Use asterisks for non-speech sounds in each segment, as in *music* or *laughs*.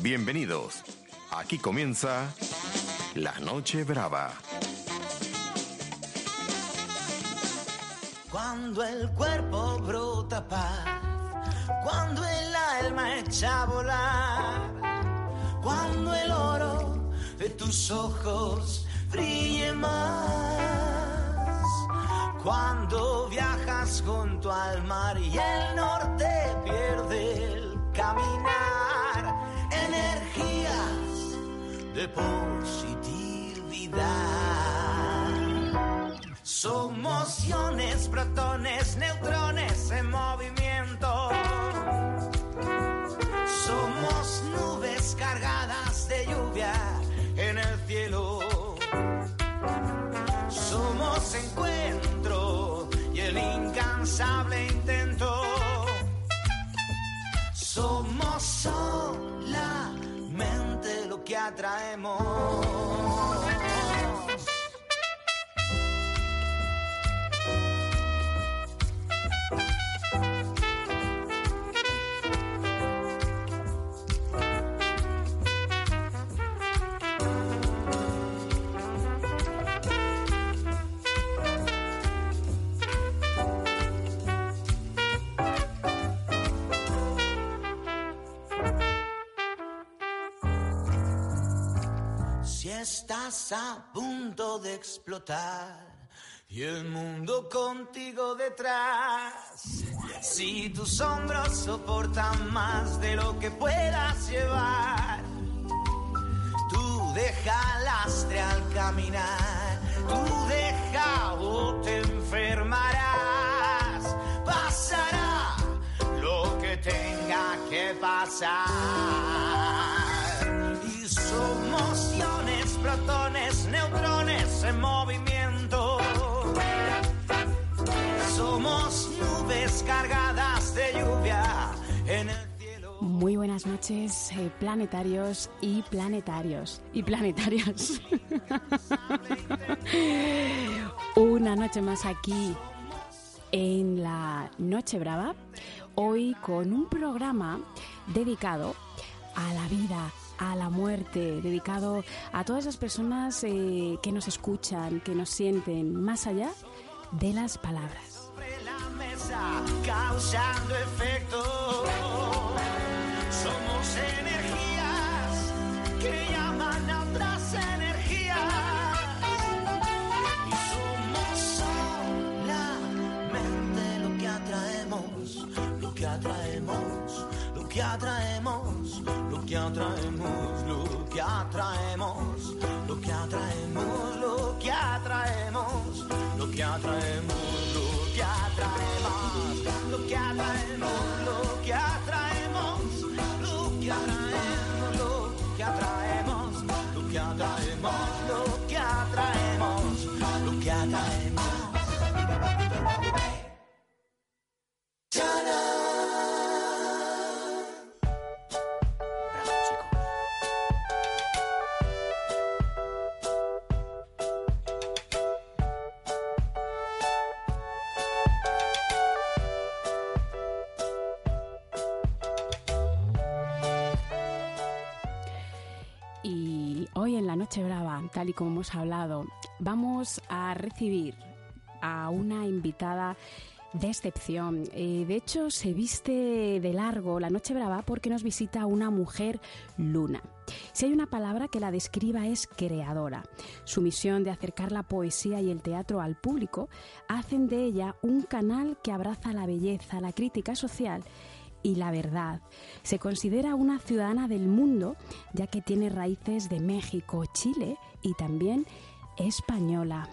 Bienvenidos. Aquí comienza La Noche Brava. Cuando el cuerpo brota paz, cuando el alma echa a volar, cuando el oro de tus ojos brille más, cuando viajas junto al mar y el norte pierde el caminar, de positividad. Somos iones, protones, neutrones en movimiento. Somos nubes cargadas de lluvia en el cielo. Somos encuentro y el incansable intento. Somos lo que atraemos. Estás a punto de explotar. Y el mundo contigo detrás, si tus hombros soportan más de lo que puedas llevar, tú deja lastre al caminar, tú deja o te enfermarás, pasará lo que tenga que pasar. Y somos protones, neutrones en movimiento. Somos nubes cargadas de lluvia en el cielo. Muy buenas noches, eh, planetarios y planetarios y planetarios. *laughs* Una noche más aquí en la Noche Brava, hoy con un programa dedicado a la vida, a la muerte, dedicado a todas esas personas eh, que nos escuchan, que nos sienten más allá de las palabras. sobre la mesa causando efecto. Somos energías que llaman a otras energías. Que atraemos, lo que atraemos, que atraemos, lo que atraemos, lo que atraemos, lo que atraemos, lo que atraemos, Brava, tal y como hemos hablado, vamos a recibir a una invitada de excepción. Eh, de hecho, se viste de largo la Noche Brava porque nos visita una mujer luna. Si hay una palabra que la describa es creadora. Su misión de acercar la poesía y el teatro al público hacen de ella un canal que abraza la belleza, la crítica social y la verdad. Se considera una ciudadana del mundo ya que tiene raíces de México, Chile y también española.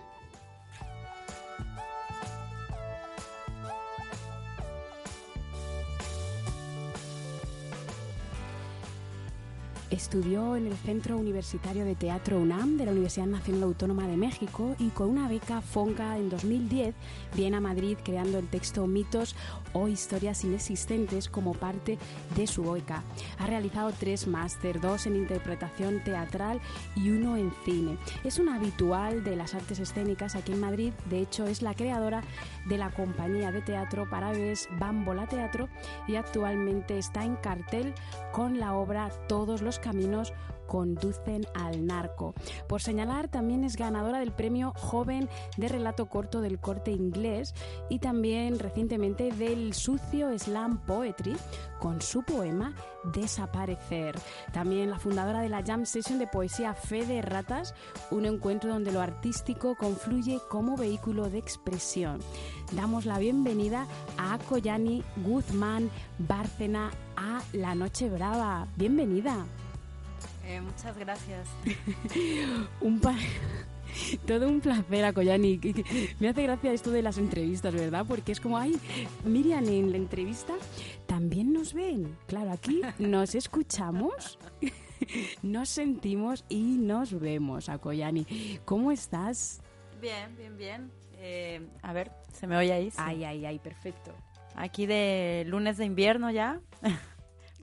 Estudió en el Centro Universitario de Teatro UNAM de la Universidad Nacional Autónoma de México y con una beca FONCA en 2010 viene a Madrid creando el texto Mitos o Historias Inexistentes como parte de su beca. Ha realizado tres máster, dos en interpretación teatral y uno en cine. Es una habitual de las artes escénicas aquí en Madrid, de hecho es la creadora de la compañía de teatro para bebés Bambola Teatro y actualmente está en cartel con la obra Todos los caminos conducen al narco. Por señalar, también es ganadora del premio Joven de Relato Corto del Corte Inglés y también recientemente del Sucio Slam Poetry con su poema Desaparecer. También la fundadora de la Jam Session de poesía Fe de Ratas, un encuentro donde lo artístico confluye como vehículo de expresión. Damos la bienvenida a Koyani Guzmán Bárcena a La Noche Brava. Bienvenida. Eh, muchas gracias. *laughs* un *laughs* Todo un placer, Akoyani. Me hace gracia esto de las entrevistas, ¿verdad? Porque es como, ay, Miriam, en la entrevista también nos ven. Claro, aquí *laughs* nos escuchamos, nos sentimos y nos vemos, Akoyani. ¿Cómo estás? Bien, bien, bien. Eh, a ver, ¿se me oye ahí? Ay, ay, ay, perfecto. Aquí de lunes de invierno ya.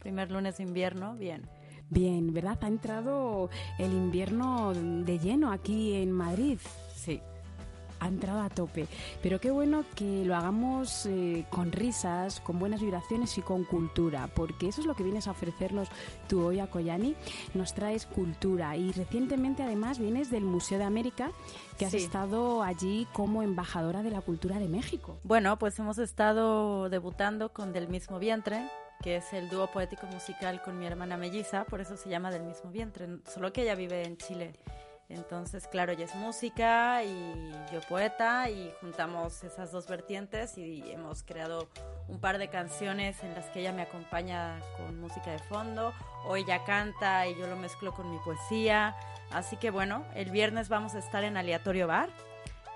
Primer lunes de invierno, bien. Bien, ¿verdad? Ha entrado el invierno de lleno aquí en Madrid. Sí. Ha entrado a tope. Pero qué bueno que lo hagamos eh, con risas, con buenas vibraciones y con cultura, porque eso es lo que vienes a ofrecernos tú hoy a Koyani. Nos traes cultura y recientemente además vienes del Museo de América, que has estado allí como embajadora de la cultura de México. Bueno, pues hemos estado debutando con Del mismo vientre, que es el dúo poético musical con mi hermana melliza, por eso se llama Del mismo vientre, solo que ella vive en Chile. Entonces, claro, ella es música y yo poeta y juntamos esas dos vertientes y hemos creado un par de canciones en las que ella me acompaña con música de fondo o ella canta y yo lo mezclo con mi poesía. Así que bueno, el viernes vamos a estar en Aleatorio Bar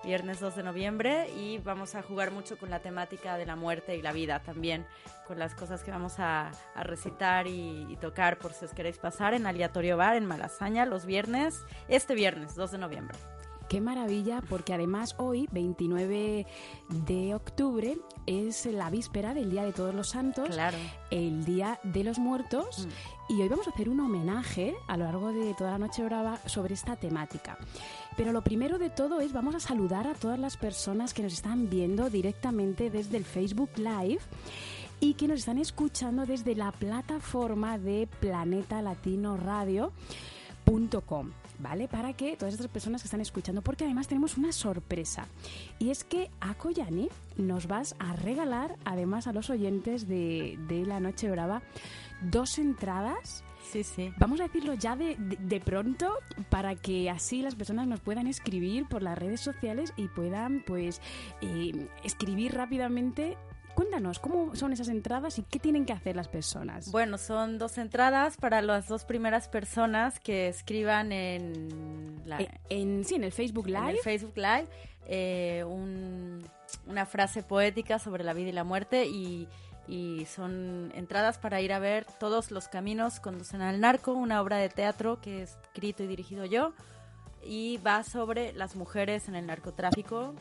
viernes 2 de noviembre y vamos a jugar mucho con la temática de la muerte y la vida también, con las cosas que vamos a, recitar y, tocar por si os queréis pasar en Aleatorio Bar en Malasaña los viernes, este viernes 2 de noviembre. Qué maravilla, porque además hoy, 29 de octubre, es la víspera del Día de Todos los Santos, claro. el Día de los Muertos, mm. y hoy vamos a hacer un homenaje a lo largo de toda la noche brava sobre esta temática. Pero lo primero de todo es vamos a saludar a todas las personas que nos están viendo directamente desde el Facebook Live y que nos están escuchando desde la plataforma de Planeta Latino. ¿Vale? Para que todas estas personas que están escuchando, porque además tenemos una sorpresa. Y es que a Koyani nos vas a regalar, además a los oyentes de, de La Noche Brava, dos entradas Sí, sí. Vamos a decirlo ya de, de, pronto para que así las personas nos puedan escribir por las redes sociales y puedan pues eh, escribir rápidamente Cuéntanos, ¿cómo son esas entradas y qué tienen que hacer las personas? Bueno, son dos entradas para las dos primeras personas que escriban en... La, eh, en sí, en el Facebook Live. En el Facebook Live, eh, una frase poética sobre la vida y la muerte y y son entradas para ir a ver Todos los caminos conducen al narco, una obra de teatro que he escrito y dirigido yo y va sobre las mujeres en el narcotráfico.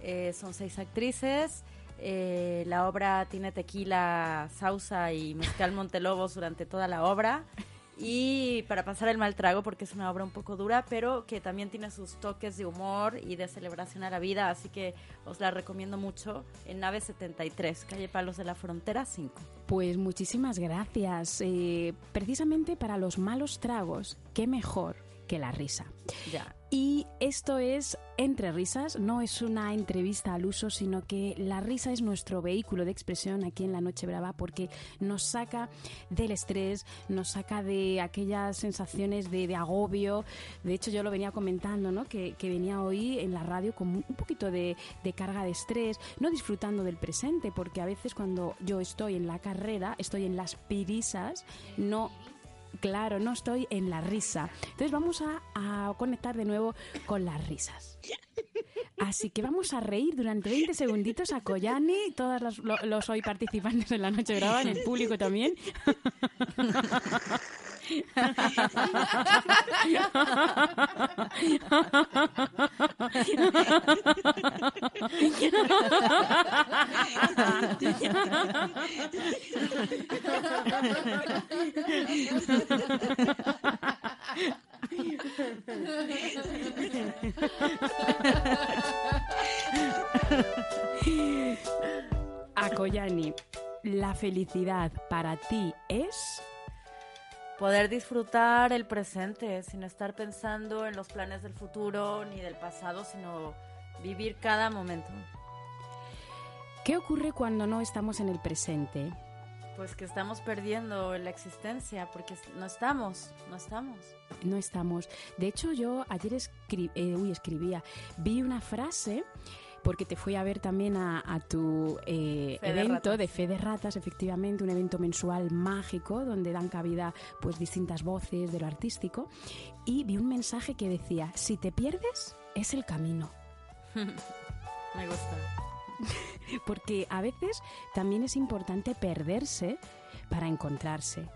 Eh, son seis actrices. Eh, la obra tiene tequila, sausa y mezcal Montelobos durante toda la obra y para pasar el mal trago porque es una obra un poco dura, pero que también tiene sus toques de humor y de celebración a la vida, así que os la recomiendo mucho en Nave 73, calle Palos de la Frontera 5. Pues muchísimas gracias. Eh, precisamente para los malos tragos, qué mejor que la risa. Ya. Y esto es Entre Risas, no es una entrevista al uso, sino que la risa es nuestro vehículo de expresión aquí en la Noche Brava porque nos saca del estrés, nos saca de aquellas sensaciones de, agobio. De hecho, yo lo venía comentando, ¿no? Que, venía hoy en la radio con un poquito de, de carga de estrés, no disfrutando del presente, porque a veces cuando yo estoy en la carrera, estoy en las pirisas, no Claro, no estoy en la risa. Entonces vamos a, conectar de nuevo con las risas. Así que vamos a reír durante 20 segunditos a Koyani, todos los, los hoy participantes en la noche grabada, en el público también. *laughs* Akoyani, la felicidad para ti es poder disfrutar el presente sin estar pensando en los planes del futuro ni del pasado, sino vivir cada momento. ¿Qué ocurre cuando no estamos en el presente? Pues que estamos perdiendo la existencia porque no estamos, no estamos. No estamos. De hecho, yo ayer eh, escribía, vi una frase porque te fui a ver también a, tu eh, evento de, Fe de Ratas, efectivamente, un evento mensual mágico donde dan cabida pues distintas voces de lo artístico y vi un mensaje que decía, si te pierdes, es el camino. *laughs* Me gusta. *laughs* Porque a veces también es importante perderse para encontrarse.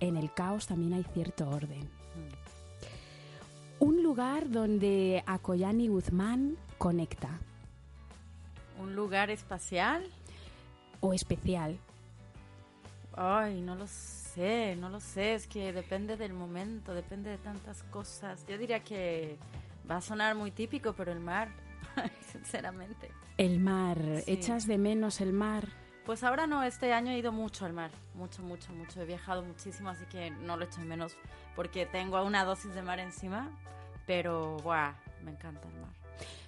En el caos también hay cierto orden. Mm. Un lugar donde Akoyani Guzmán conecta. ¿Un lugar espacial? ¿O especial? Ay, no lo sé, no lo sé. Es que depende del momento, depende de tantas cosas. Yo diría que va a sonar muy típico, pero el mar, *laughs* sinceramente. El mar, ¿echas de menos el mar? Pues ahora no, este año he ido mucho al mar, mucho, mucho, mucho. He viajado muchísimo, así que no lo echo de menos porque tengo una dosis de mar encima, pero ¡buah! Me encanta el mar.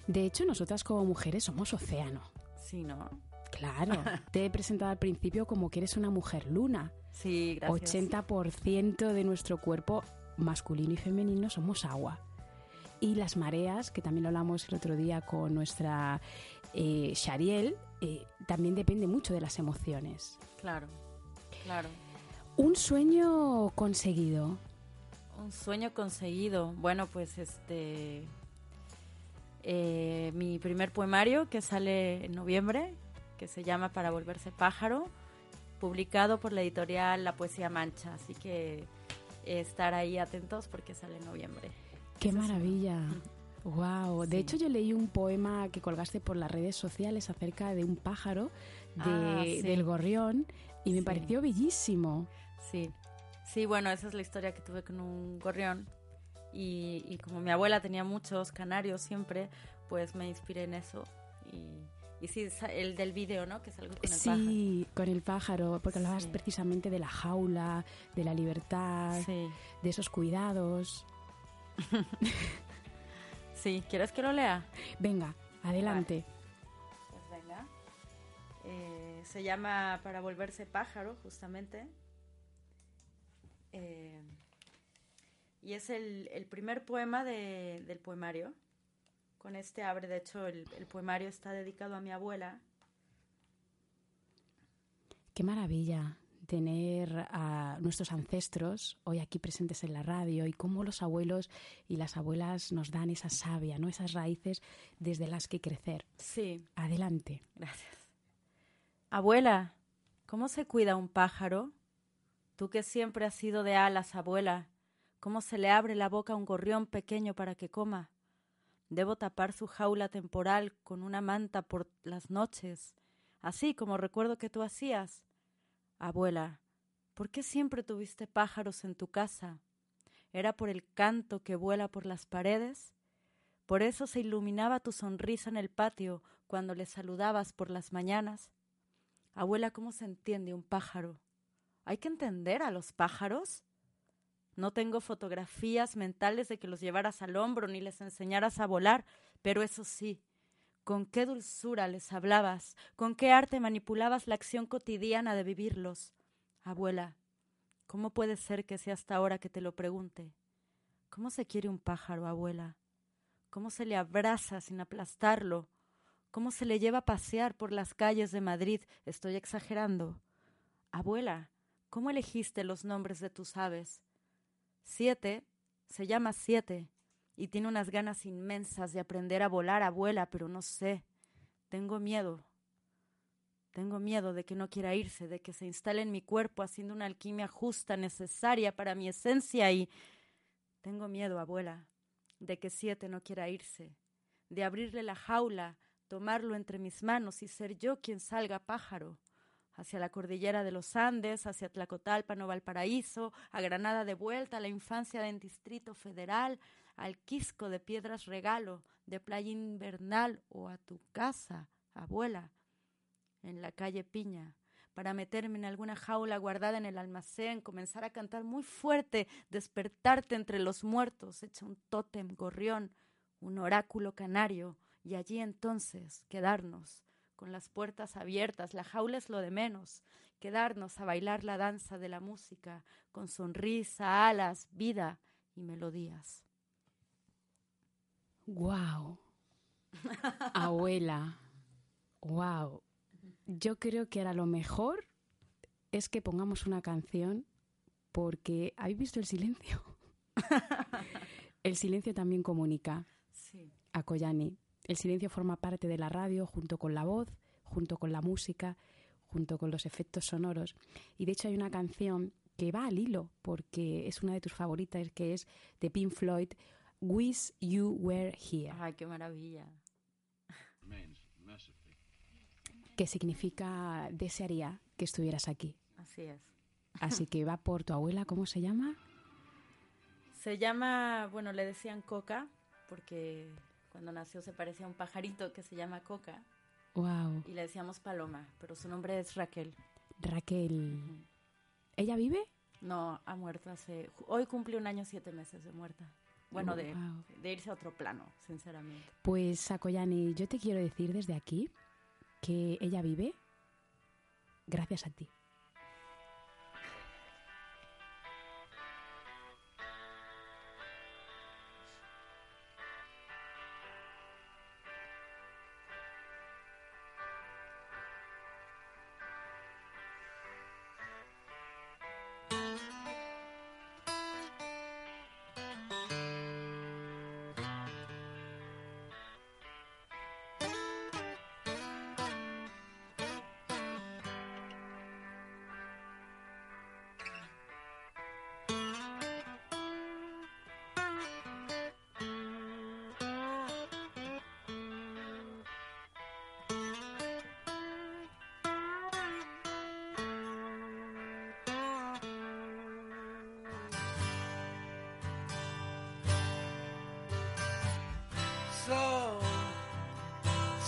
De hecho, nosotras como mujeres somos océano. Sí, ¿no? Claro, *laughs* te he presentado al principio como que eres una mujer luna. Sí, gracias. 80% de nuestro cuerpo masculino y femenino somos agua. Y las mareas, que también lo hablamos el otro día con nuestra eh, Shariel, eh, también depende mucho de las emociones. Claro, claro. Un sueño conseguido. Un sueño conseguido. Bueno, pues este. Eh, mi primer poemario que sale en noviembre, que se llama Para volverse pájaro, publicado por la editorial La Poesía Mancha. Así que estar ahí atentos porque sale en noviembre. ¡Qué maravilla! *laughs* Wow, de hecho yo leí un poema que colgaste por las redes sociales acerca de un pájaro ah, del gorrión y me pareció bellísimo. Sí, sí, bueno, esa es la historia que tuve con un gorrión y, como mi abuela tenía muchos canarios siempre, pues me inspiré en eso y, y sí, el del video, ¿no? Que es algo con el sí, con el pájaro, porque hablabas precisamente de la jaula, de la libertad, de esos cuidados. *laughs* Sí, ¿quieres que lo lea? Venga, adelante. Pues venga. Eh, se llama Para volverse pájaro, justamente. Eh, y es el, primer poema del poemario. Con este abre, de hecho, el poemario está dedicado a mi abuela. Qué maravilla tener a nuestros ancestros hoy aquí presentes en la radio y cómo los abuelos y las abuelas nos dan esa savia, ¿no? esas raíces desde las que crecer. Sí. Adelante. Gracias. Abuela, ¿cómo se cuida un pájaro? Tú que siempre has sido de alas, abuela, ¿cómo se le abre la boca a un gorrión pequeño para que coma? Debo tapar su jaula temporal con una manta por las noches, así como recuerdo que tú hacías. Abuela, ¿por qué siempre tuviste pájaros en tu casa? ¿Era por el canto que vuela por las paredes? ¿Por eso se iluminaba tu sonrisa en el patio cuando le saludabas por las mañanas? Abuela, ¿cómo se entiende un pájaro? ¿Hay que entender a los pájaros? No tengo fotografías mentales de que los llevaras al hombro ni les enseñaras a volar, pero eso sí, con qué dulzura les hablabas, con qué arte manipulabas la acción cotidiana de vivirlos. Abuela, ¿cómo puede ser que sea hasta ahora que te lo pregunte? ¿Cómo se quiere un pájaro, abuela? ¿Cómo se le abraza sin aplastarlo? ¿Cómo se le lleva a pasear por las calles de Madrid? Estoy exagerando. Abuela, ¿cómo elegiste los nombres de tus aves? Siete se llama siete y tiene unas ganas inmensas de aprender a volar, abuela, pero no sé. Tengo miedo. Tengo miedo de que no quiera irse, de que se instale en mi cuerpo haciendo una alquimia justa, necesaria para mi esencia y... Tengo miedo, abuela, de que siete no quiera irse, de abrirle la jaula, tomarlo entre mis manos y ser yo quien salga pájaro hacia la cordillera de los Andes, hacia Tlacotalpan Valparaíso, a Granada de vuelta, a la infancia del Distrito Federal, al Quisco de Piedras Regalo, de Playa Invernal o a tu casa, abuela, en la calle Piña, para meterme en alguna jaula guardada en el almacén, comenzar a cantar muy fuerte, despertarte entre los muertos, hecha un tótem gorrión, un oráculo canario, y allí entonces quedarnos con las puertas abiertas, la jaula es lo de menos, quedarnos a bailar la danza de la música, con sonrisa, alas, vida y melodías. Wow. Abuela. Wow. Yo creo que ahora lo mejor es que pongamos una canción porque ¿habéis visto el silencio? *laughs* el silencio también comunica. Sí. A Koyani. El silencio forma parte de la radio junto con la voz, junto con la música, junto con los efectos sonoros. Y de hecho hay una canción que va al hilo porque es una de tus favoritas que es de Pink Floyd, Wish You Were Here. Ay, qué maravilla. Que significa desearía que estuvieras aquí. Así es. Así que va por tu abuela, ¿cómo se llama? Se llama, bueno, le decían Coca, porque cuando nació se parecía a un pajarito que se llama Coca. Wow. Y le decíamos Paloma, pero su nombre es Raquel. Raquel. ¿Ella vive? No, ha muerto hace... Hoy cumple un año siete meses de muerta. Bueno, de, Wow. de irse a otro plano, sinceramente. Pues Sakoyani, yo te quiero decir desde aquí que ella vive gracias a ti.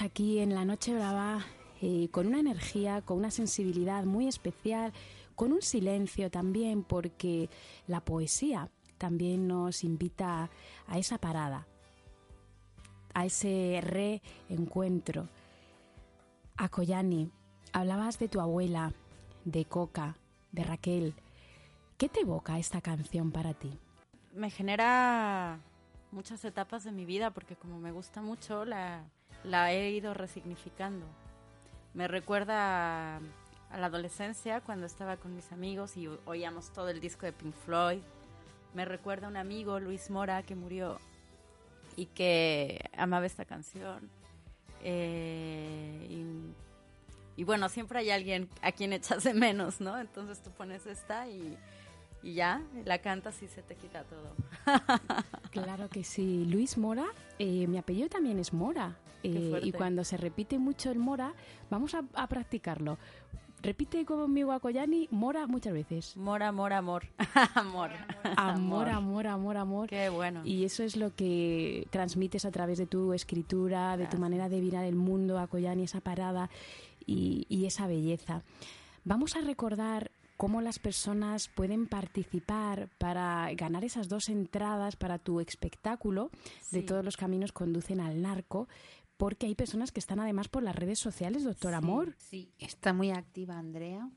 Aquí en la Noche Brava eh, con una energía, con una sensibilidad muy especial, con un silencio también, porque la poesía también nos invita a esa parada, a ese reencuentro. A Koyani, hablabas de tu abuela, de Coca, de Raquel. ¿Qué te evoca esta canción para ti? Me genera muchas etapas de mi vida porque como me gusta mucho la, la he ido resignificando. Me recuerda a, la adolescencia cuando estaba con mis amigos y oíamos todo el disco de Pink Floyd. Me recuerda a un amigo, Luis Mora, que murió y que amaba esta canción. Eh, y, bueno, siempre hay alguien a quien echas de menos, ¿no? Entonces tú pones esta y, y ya, la cantas y se te quita todo. *laughs* Claro que sí. Luis Mora, eh, mi apellido también es Mora. Eh, y cuando se repite mucho el Mora, vamos a, a practicarlo. Repite conmigo a Koyani Mora muchas veces. Mora, amor, *laughs* amor. amor. Amor, amor, amor, amor. Qué bueno. Y eso es lo que transmites a través de tu escritura, de tu manera de mirar el mundo, a Koyani, esa parada y, y esa belleza. Vamos a recordar cómo las personas pueden participar para ganar esas dos entradas para tu espectáculo de todos los caminos conducen al narco, porque hay personas que están además por las redes sociales, doctor Amor. Sí, está muy activa Andrea,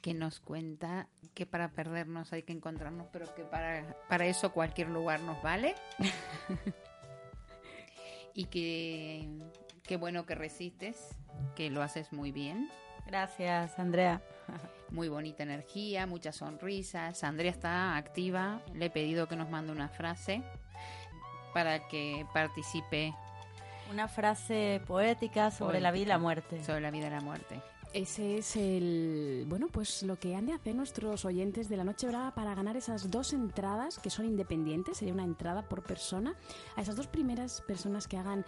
que nos cuenta que para perdernos hay que encontrarnos, pero que para, para eso cualquier lugar nos vale. *laughs* y que qué bueno que resistes, que lo haces muy bien. Gracias, Andrea. *laughs* Muy bonita energía, muchas sonrisas. Andrea está activa. Le he pedido que nos mande una frase para que participe Una frase poética sobre la vida y la muerte. sobre la vida y la muerte. Ese es el, bueno, pues lo que han de hacer nuestros oyentes de la Noche Brava para ganar esas dos entradas que son independientes, sería una entrada por persona, a esas dos primeras personas que hagan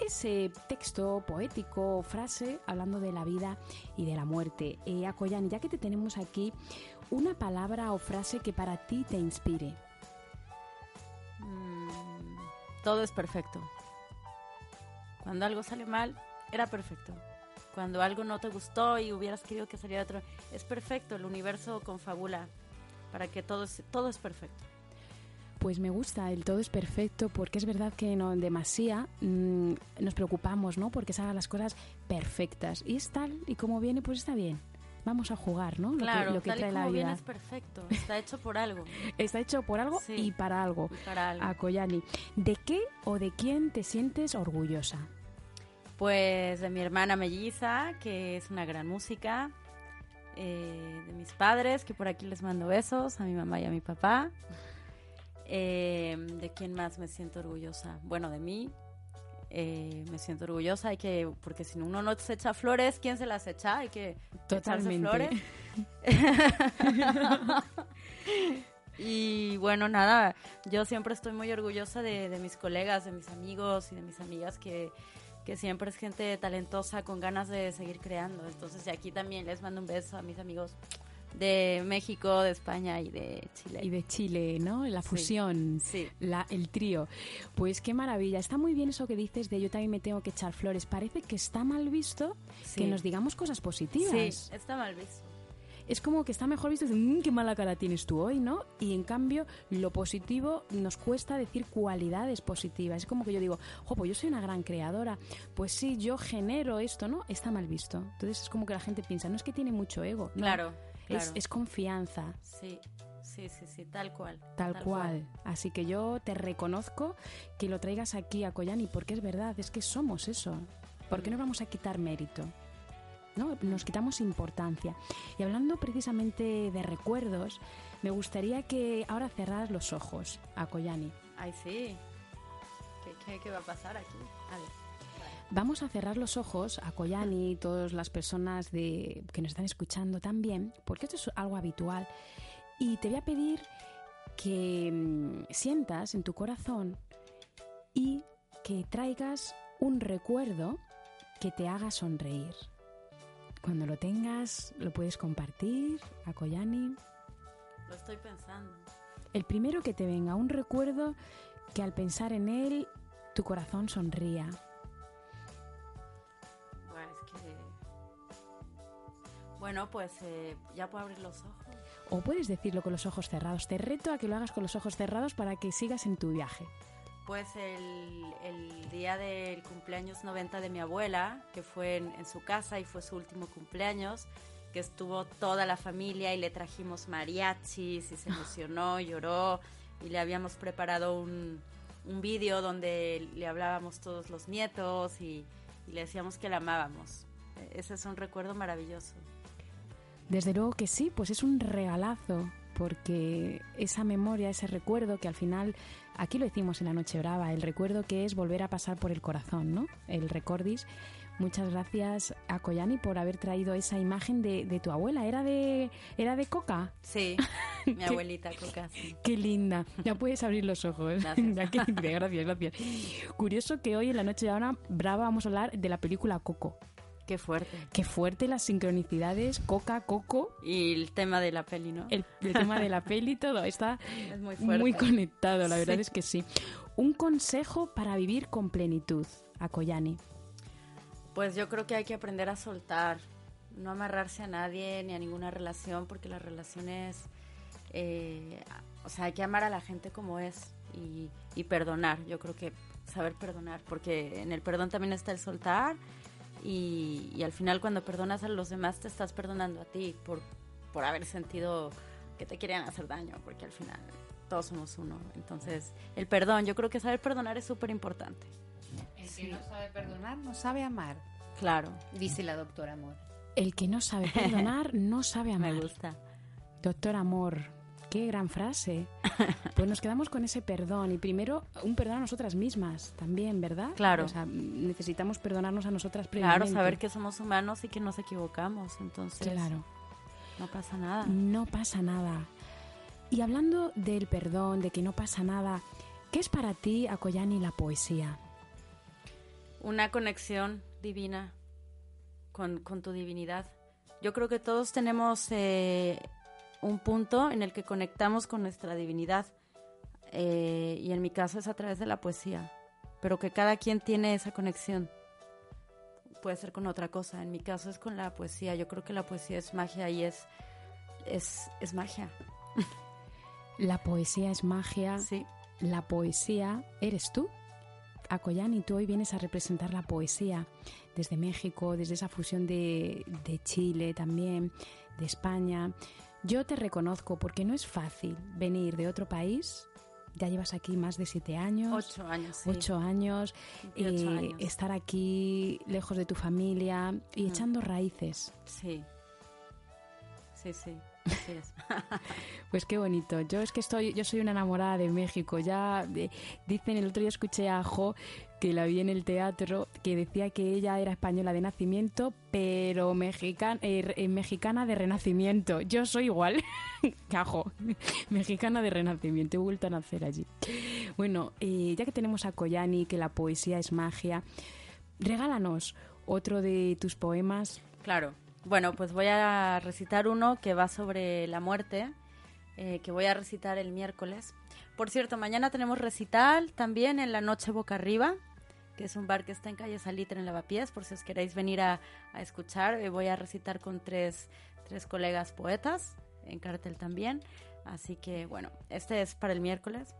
ese texto poético o frase hablando de la vida y de la muerte. Eh, Akoyan, ya que te tenemos aquí, una palabra o frase que para ti te inspire. Mm, todo es perfecto. Cuando algo sale mal, era perfecto. Cuando algo no te gustó y hubieras querido que saliera otro, es perfecto. El universo confabula para que todo es, todo es perfecto. Pues me gusta, el todo es perfecto, porque es verdad que no, en demasía mm, nos preocupamos, ¿no? Porque salgan las cosas perfectas. Y es tal y como viene, pues está bien. Vamos a jugar, ¿no? Lo que- Claro, lo que, tal y trae como la vida. es perfecto. Está hecho por algo. *laughs* Está hecho por algo Sí. y para algo. y para algo. A Koyani, ¿de qué o de quién te sientes orgullosa? Pues de mi hermana melliza, que es una gran música. eh, de mis padres, que por aquí les mando besos, a mi mamá y a mi papá. Eh, ¿De quién más me siento orgullosa? Bueno, de mí. Eh, me siento orgullosa, hay que, porque si uno no se echa flores, ¿quién se las echa? Hay que echarse Totalmente. flores. *laughs* y bueno, nada, yo siempre estoy muy orgullosa de, de mis colegas, de mis amigos y de mis amigas que, que siempre es gente talentosa con ganas de seguir creando. Entonces, de aquí también les mando un beso a mis amigos de México, de España y de Chile. Y de Chile, ¿no? La fusión. Sí. La, el trío. Pues qué maravilla. Está muy bien eso que dices de yo también me tengo que echar flores. Parece que está mal visto Sí. que nos digamos cosas positivas. Sí, está mal visto. Es como que está mejor visto decir, "Mm, qué mala cara tienes tú hoy, ¿no? Y en cambio, lo positivo nos cuesta decir cualidades positivas. Es como que yo digo, jo, pues yo soy una gran creadora. Pues sí, yo genero esto, ¿no? Está mal visto. Entonces es como que la gente piensa, no es que tiene mucho ego. No, Claro, claro. Es, es confianza, Sí, sí, sí, sí, tal cual. tal, cual. Así que yo te reconozco que lo traigas aquí a Koyani, porque es verdad, es que somos eso. ¿Por qué no vamos a quitar mérito? ¿no? Nos quitamos importancia. Y hablando precisamente de recuerdos, me gustaría que ahora cerraras los ojos a Koyani. Ay, sí. ¿Qué, qué, qué va a pasar aquí? A ver. Vamos a cerrar los ojos a Koyani y todas las personas de, que nos están escuchando también, porque esto es algo habitual. Y te voy a pedir que mm, sientas en tu corazón y que traigas un recuerdo que te haga sonreír. Cuando lo tengas, lo puedes compartir a Koyani. Lo estoy pensando. El primero que te venga, un recuerdo que al pensar en él tu corazón sonría. Bueno, pues eh, ya puedo abrir los ojos. O puedes decirlo con los ojos cerrados. Te reto a que lo hagas con los ojos cerrados para que sigas en tu viaje. Pues el, el día del cumpleaños 90 de mi abuela, que fue en, en su casa y fue su último cumpleaños, que estuvo toda la familia y le trajimos mariachis y se *gasps* emocionó, lloró y le habíamos preparado un, un vídeo donde le hablábamos todos los nietos y, y le decíamos que la amábamos. E- Ese es un recuerdo maravilloso. Desde luego que sí, pues es un regalazo, porque esa memoria, ese recuerdo que al final, aquí lo decimos en la Noche Brava, el recuerdo que es volver a pasar por el corazón, ¿no? El recordis. Muchas gracias a Koyani por haber traído esa imagen de, de tu abuela. ¿Era de, ¿Era de coca? Sí, *laughs* mi abuelita Coca. sí. Qué linda. Ya puedes abrir los ojos. Gracias. *laughs* Ya que- gracias, gracias. Curioso que hoy en la Noche de ahora Brava vamos a hablar de la película Coco. Qué fuerte. Qué fuerte las sincronicidades, Coca, Coco, Y el tema de la peli, ¿no? el, el tema de la peli, *laughs* todo está es muy muy conectado, la verdad Sí. es que sí. Un consejo para vivir con plenitud, a Koyani. Pues yo creo que hay que aprender a soltar, no amarrarse a nadie ni a ninguna relación, porque las relaciones, eh, o sea, hay que amar a la gente como es y, y perdonar. Yo creo que saber perdonar, porque en el perdón también está el soltar y, y al final cuando perdonas a los demás te estás perdonando a ti por, por haber sentido que te querían hacer daño, porque al final todos somos uno. Entonces, el perdón, yo creo que saber perdonar es súper importante. El que no sabe perdonar no sabe amar, Claro, dice la doctora Amor. El que no sabe perdonar no sabe *laughs* amar. me gusta. Doctor Amor, qué gran frase. *laughs* Pues nos quedamos con ese perdón y primero un perdón a nosotras mismas también, ¿verdad? Claro. O sea, necesitamos perdonarnos a nosotras Claro, previamente. saber que somos humanos y que nos equivocamos, entonces Claro. no pasa nada. No pasa nada. Y hablando del perdón, de que no pasa nada, ¿qué es para ti, Akoyani, la poesía? Una conexión divina con, con tu divinidad. Yo creo que todos tenemos eh, un punto en el que conectamos con nuestra divinidad eh, y en mi caso es a través de la poesía, pero que cada quien tiene esa conexión. Puede ser con otra cosa, en mi caso es con la poesía. Yo creo que la poesía es magia y es, es, es magia. *laughs* La poesía es magia, Sí. la poesía eres tú. Akoyani, tú hoy vienes a representar la poesía desde México, desde esa fusión de, de Chile también, de España. Yo te reconozco porque no es fácil venir de otro país. Ya llevas aquí más de siete años. Ocho años. sí. Ocho años, eh, años. estar aquí lejos de tu familia y echando raíces. Sí. Sí, sí. Así es. *laughs* Pues qué bonito. Yo es que estoy, yo soy una enamorada de México. Ya eh, dicen el otro día escuché a Jo que la vi en el teatro que decía que ella era española de nacimiento, pero mexicana, mexicana de renacimiento. Yo soy igual *laughs* que a Jo, *laughs* mexicana de renacimiento. He vuelto a nacer allí. Bueno, eh, ya que tenemos a Koyani, que la poesía es magia, regálanos otro de tus poemas. Claro. Bueno, pues voy a recitar uno que va sobre la muerte, eh, que voy a recitar el miércoles. Por cierto, mañana tenemos recital también en la Noche Boca Arriba, que es un bar que está en calle Salitre en Lavapiés, por si os queréis venir a, a escuchar. Eh, voy a recitar con tres, tres colegas poetas, en cartel también. Así que, bueno, este es para el miércoles.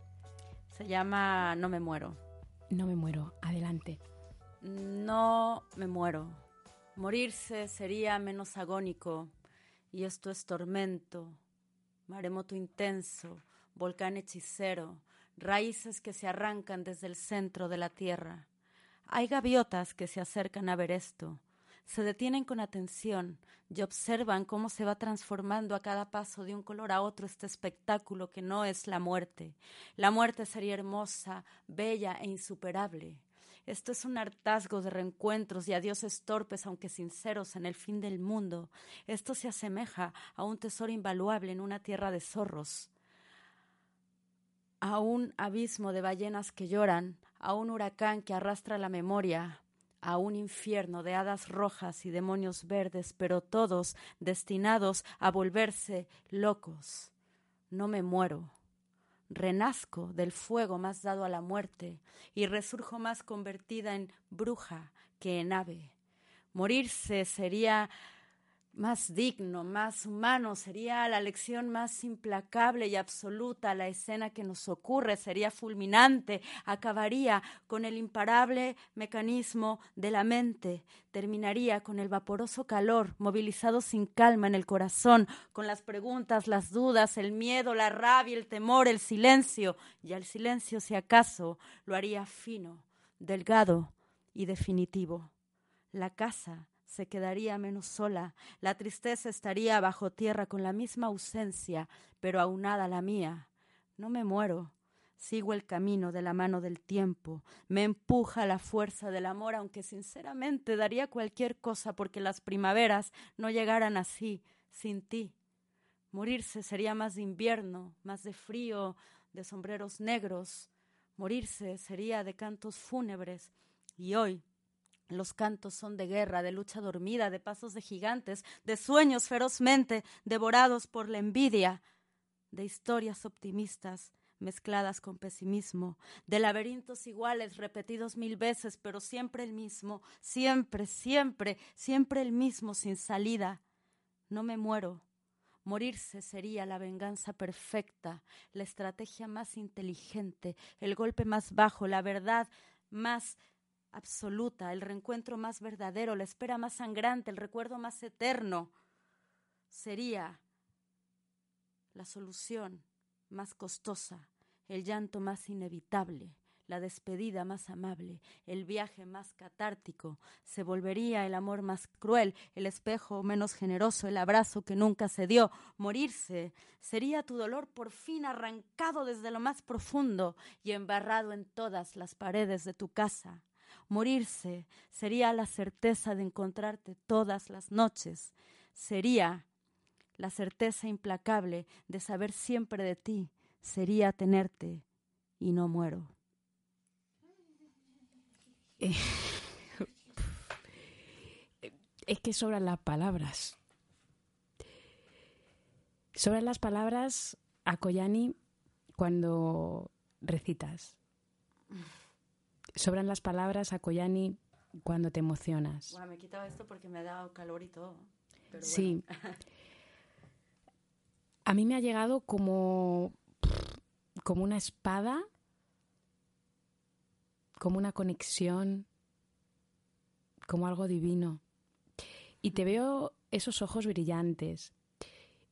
Se llama No me muero. No me muero. Adelante. No me muero. Morirse sería menos agónico, y esto es tormento, maremoto intenso, volcán hechicero, raíces que se arrancan desde el centro de la tierra. Hay gaviotas que se acercan a ver esto, se detienen con atención y observan cómo se va transformando a cada paso de un color a otro este espectáculo que no es la muerte. La muerte sería hermosa, bella e insuperable. Esto es un hartazgo de reencuentros y adioses torpes, aunque sinceros, en el fin del mundo. Esto se asemeja a un tesoro invaluable en una tierra de zorros, a un abismo de ballenas que lloran, a un huracán que arrastra la memoria, a un infierno de hadas rojas y demonios verdes, pero todos destinados a volverse locos. No me muero renazco del fuego más dado a la muerte y resurjo más convertida en bruja que en ave. Morirse sería más digno, más humano, sería la lección más implacable y absoluta, la escena que nos ocurre, sería fulminante, acabaría con el imparable mecanismo de la mente, terminaría con el vaporoso calor movilizado sin calma en el corazón, con las preguntas, las dudas, el miedo, la rabia, el temor, el silencio, y al silencio si acaso lo haría fino, delgado y definitivo. La casa se quedaría menos sola, la tristeza estaría bajo tierra con la misma ausencia, pero aunada a la mía. No me muero, sigo el camino de la mano del tiempo, me empuja la fuerza del amor, aunque sinceramente daría cualquier cosa porque las primaveras no llegaran así, sin ti. Morirse sería más de invierno, más de frío, de sombreros negros. Morirse sería de cantos fúnebres. Y hoy, los cantos son de guerra, de lucha dormida, de pasos de gigantes, de sueños ferozmente devorados por la envidia, de historias optimistas mezcladas con pesimismo, de laberintos iguales repetidos mil veces, pero siempre el mismo, siempre, siempre, siempre el mismo sin salida. No me muero. Morirse sería la venganza perfecta, la estrategia más inteligente, el golpe más bajo, la verdad más absoluta, el reencuentro más verdadero, la espera más sangrante, el recuerdo más eterno, sería la solución más costosa, el llanto más inevitable, la despedida más amable, el viaje más catártico, se volvería el amor más cruel, el espejo menos generoso, el abrazo que nunca se dio, morirse, sería tu dolor por fin arrancado desde lo más profundo y embarrado en todas las paredes de tu casa. Morirse sería la certeza de encontrarte todas las noches, sería la certeza implacable de saber siempre de ti, sería tenerte y no muero. Es que sobran las palabras. Sobran las palabras a Koyani cuando recitas. Sobran las palabras a Koyani cuando te emocionas. Me he quitado esto porque me ha dado calor y todo. pero Sí. bueno. *laughs* A mí me ha llegado como, como una espada, como una conexión, como algo divino. Y te veo esos ojos brillantes,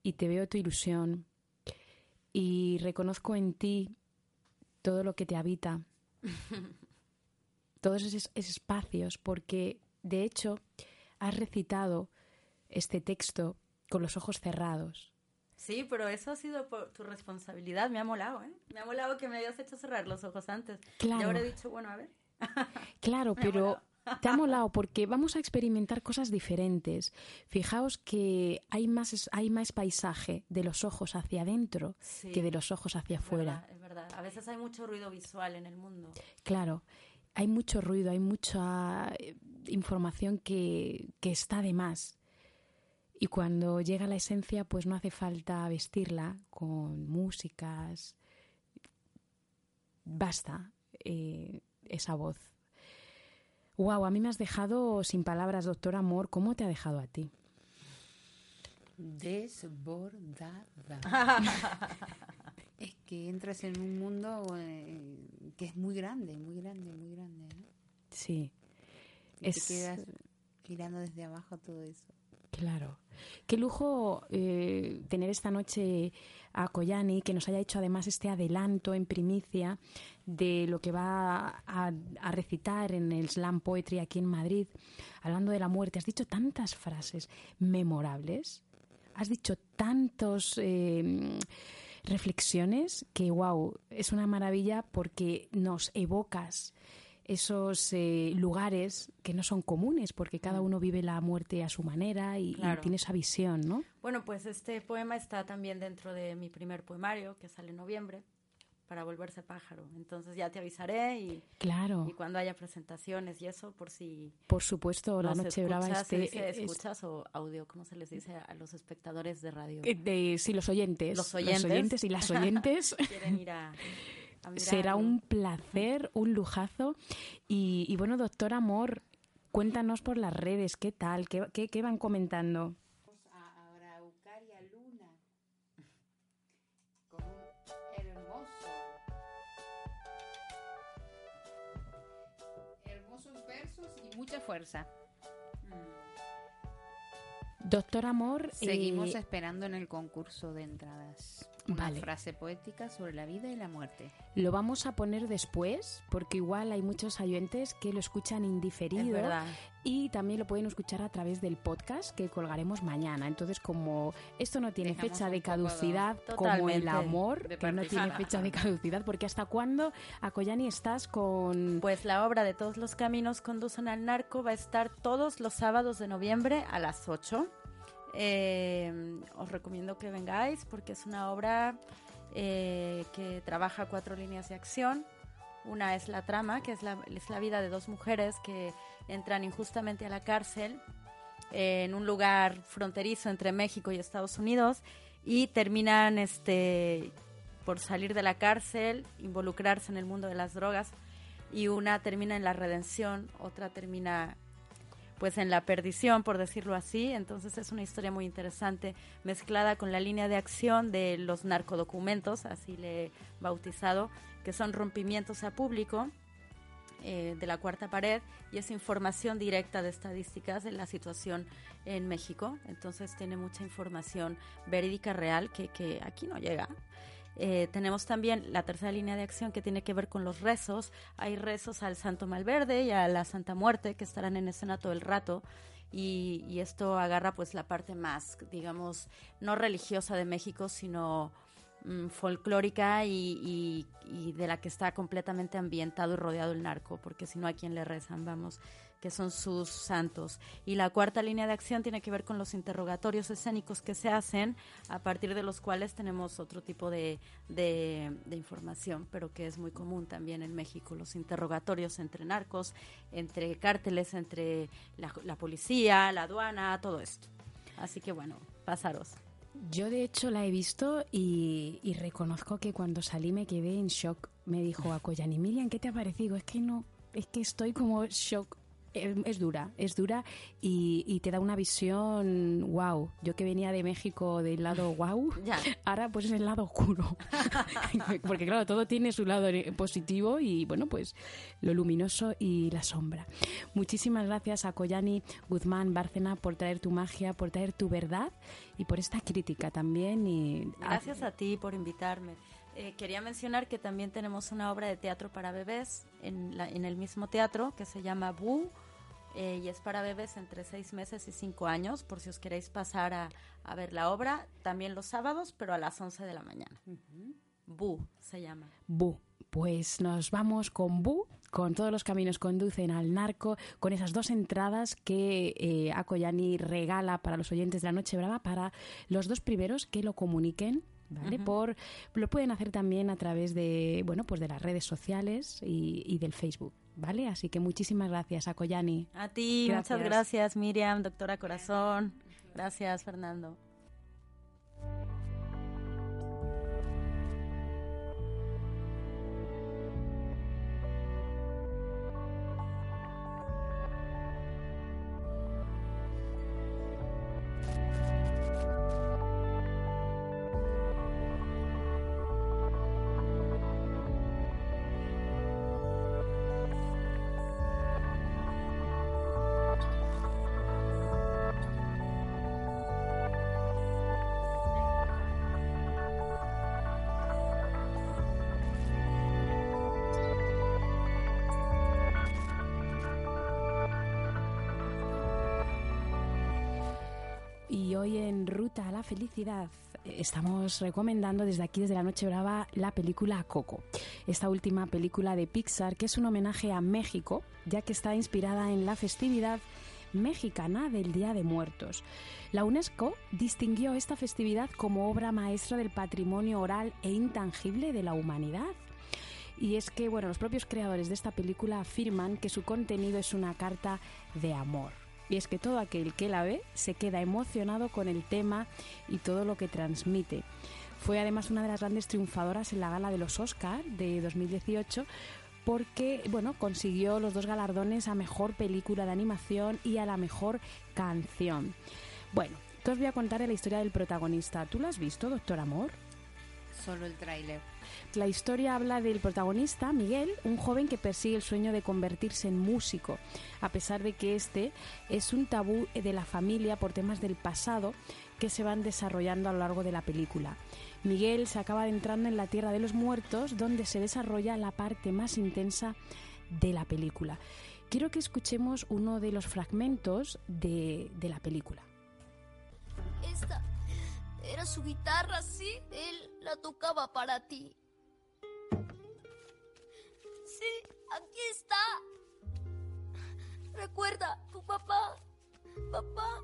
y te veo tu ilusión, y reconozco en ti todo lo que te habita, *laughs* todos esos, espacios, porque de hecho has recitado este texto con los ojos cerrados. Sí, pero eso ha sido por tu responsabilidad. Me ha molado, ¿eh? Me ha molado que me hayas hecho cerrar los ojos antes. Claro. Ya habré dicho, bueno, a ver. *laughs* Claro, Me pero *laughs* te ha molado porque vamos a experimentar cosas diferentes. Fijaos que hay más, es- hay más paisaje de los ojos hacia adentro Sí, que de los ojos hacia es afuera. verdad, es verdad. A veces hay mucho ruido visual en el mundo. Claro, hay mucho ruido, hay mucha eh, información que, que está de más. Y cuando llega la esencia, pues no hace falta vestirla con músicas. Basta eh, esa voz. Wow, a mí me has dejado sin palabras, doctor Amor. ¿Cómo te ha dejado a ti? Desbordada. *laughs* que entras en un mundo eh, que es muy grande, muy grande, muy grande. ¿no? Sí, Y Es- te quedas mirando desde abajo todo eso. Claro. Qué lujo eh, tener esta noche a Koyani, que nos haya hecho además este adelanto en primicia de lo que va a, a recitar en el Slam Poetry aquí en Madrid, hablando de la muerte. Has dicho tantas frases memorables, has dicho tantos eh, reflexiones que, wow, es una maravilla porque nos evocas esos eh, lugares que no son comunes, porque cada uno vive la muerte a su manera y, y tiene esa visión, ¿no? Bueno, pues este poema está también dentro de mi primer poemario, que sale en noviembre, para volverse pájaro. Entonces ya te avisaré y, Claro, y cuando haya presentaciones y eso, por si por supuesto, la noche brava escuchas, se este dice es- escuchas o audio, ¿cómo se les dice a los espectadores de radio? eh, de, sí, los oyentes, Los oyentes. y las *laughs* oyentes. Quieren ir a, a *laughs* Será un placer, un lujazo. Y, y bueno, doctor Amor, cuéntanos por las redes, ¿qué tal? ¿Qué, qué, qué van comentando? Mucha fuerza. Doctor Amor, Seguimos eh, esperando en el concurso de entradas. Una Vale. frase poética sobre la vida y la muerte. lo vamos a poner después porque igual hay muchos oyentes que lo escuchan Es indiferido verdad. y también lo pueden escuchar a través del podcast que colgaremos mañana. Entonces, como esto no tiene Dejamos fecha de caducidad como el amor, que no tiene fecha de caducidad, porque ¿hasta cuándo, Akoyani, estás con...? Pues la obra de Todos los caminos conducen al narco va a estar todos los sábados de noviembre a las 8. Eh, os recomiendo que vengáis porque es una obra eh, que trabaja cuatro líneas de acción. Una es la trama, que es la, es la vida de dos mujeres que entran injustamente a la cárcel eh, en un lugar fronterizo entre México y Estados Unidos y terminan este, por salir de la cárcel, involucrarse en el mundo de las drogas y una termina en la redención, otra termina pues en la perdición, por decirlo así. Entonces es una historia muy interesante, mezclada con la línea de acción de los narcodocumentos, así le he bautizado, que son rompimientos a público eh, de la cuarta pared y es información directa de estadísticas de la situación en México. Entonces tiene mucha información verídica real que, que aquí no llega. Eh, tenemos también la tercera línea de acción que tiene que ver con los rezos. Hay rezos al Santo Malverde y a la Santa Muerte que estarán en escena todo el rato. Y, esto agarra pues la parte más, digamos, no religiosa de México, sino mm, folclórica y, y- y de la que está completamente ambientado y rodeado el narco, porque si no a quién le rezan, vamos, que son sus santos. Y la cuarta línea de acción tiene que ver con los interrogatorios escénicos que se hacen, a partir de los cuales tenemos otro tipo de, de- de información, pero que es muy común también en México, los interrogatorios entre narcos, entre cárteles, entre la, la policía, la aduana, todo esto. Así que bueno, pasaros. Yo de hecho la he visto y, y reconozco que cuando salí me quedé en shock. Me dijo Akoyani, Miriam, ¿qué te ha parecido? Es que no, es que estoy como shock. Es, es dura, es dura y, y te da una visión wow. Yo que venía de México del lado *laughs* wow, Ya. ahora pues es el lado oscuro. *laughs* Porque claro, todo tiene su lado positivo y bueno, pues lo luminoso y la sombra. Muchísimas gracias a Koyani Guzmán Bárcena por traer tu magia, por traer tu verdad y por esta crítica también. Y Gracias a ti por invitarme. Eh, quería mencionar que también tenemos una obra de teatro para bebés en, la- en el mismo teatro que se llama Bu eh, y es para bebés entre seis meses y cinco años, por si os queréis pasar a, a ver la obra, también los sábados, pero a las 11 de la mañana. Bu se llama. Bu. Pues nos vamos con Bu, con todos los caminos conducen al narco, con esas dos entradas que eh, Akoyani regala para los oyentes de la Noche Brava, para los dos primeros que lo comuniquen. ¿Vale? Por, lo pueden hacer también a través de, bueno, pues de las redes sociales y, y del Facebook, ¿vale? Así que muchísimas gracias, Akoyani. A ti, Gracias. muchas gracias Miriam, doctora Corazón. Gracias Fernando. La Felicidad estamos recomendando desde aquí, desde la Noche Brava, la película Coco. Esta última película de Pixar que es un homenaje a México, ya que está inspirada en la festividad mexicana del Día de Muertos. La UNESCO distinguió esta festividad como obra maestra del patrimonio oral e intangible de la humanidad. Y es que, bueno, los propios creadores de esta película afirman que su contenido es una carta de amor. Y es que todo aquel que la ve se queda emocionado con el tema y todo lo que transmite. Fue además una de las grandes triunfadoras en la gala de los Oscar de 2018 porque bueno, consiguió los dos galardones a mejor película de animación y a la mejor canción. Bueno, que os voy a contar la historia del protagonista. ¿Tú lo has visto, doctor Amor? Solo el tráiler. La historia habla del protagonista, Miguel, un joven que persigue el sueño de convertirse en músico, a pesar de que este es un tabú de la familia por temas del pasado que se van desarrollando a lo largo de la película. Miguel se acaba adentrando en la Tierra de los Muertos, donde se desarrolla la parte más intensa de la película. Quiero que escuchemos uno de los fragmentos de, de la película. Esta era su guitarra, sí. Él la tocaba para ti. Sí, aquí está. Recuerda, tu papá. Papá.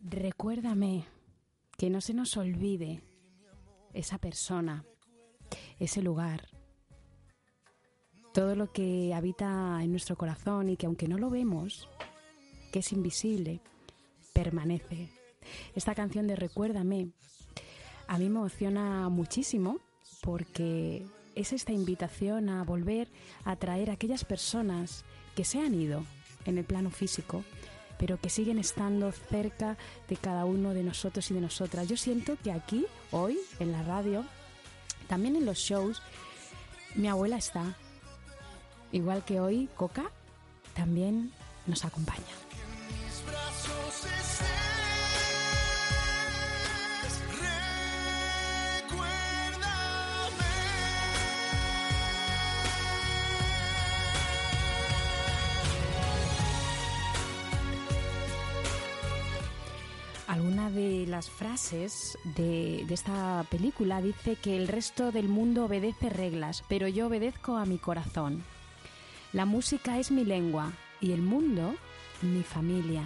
Recuérdame que no se nos olvide esa persona, ese lugar, todo lo que habita en nuestro corazón y que aunque no lo vemos, que es invisible, permanece. Esta canción de Recuérdame a mí me emociona muchísimo porque es esta invitación a volver a traer a aquellas personas que se han ido en el plano físico, pero que siguen estando cerca de cada uno de nosotros y de nosotras. Yo siento que aquí, hoy, en la radio, también en los shows, mi abuela está. Igual que hoy, Coca también nos acompaña. Alguna de las frases de, de esta película dice que el resto del mundo obedece reglas, pero yo obedezco a mi corazón. La música es mi lengua y el mundo mi familia.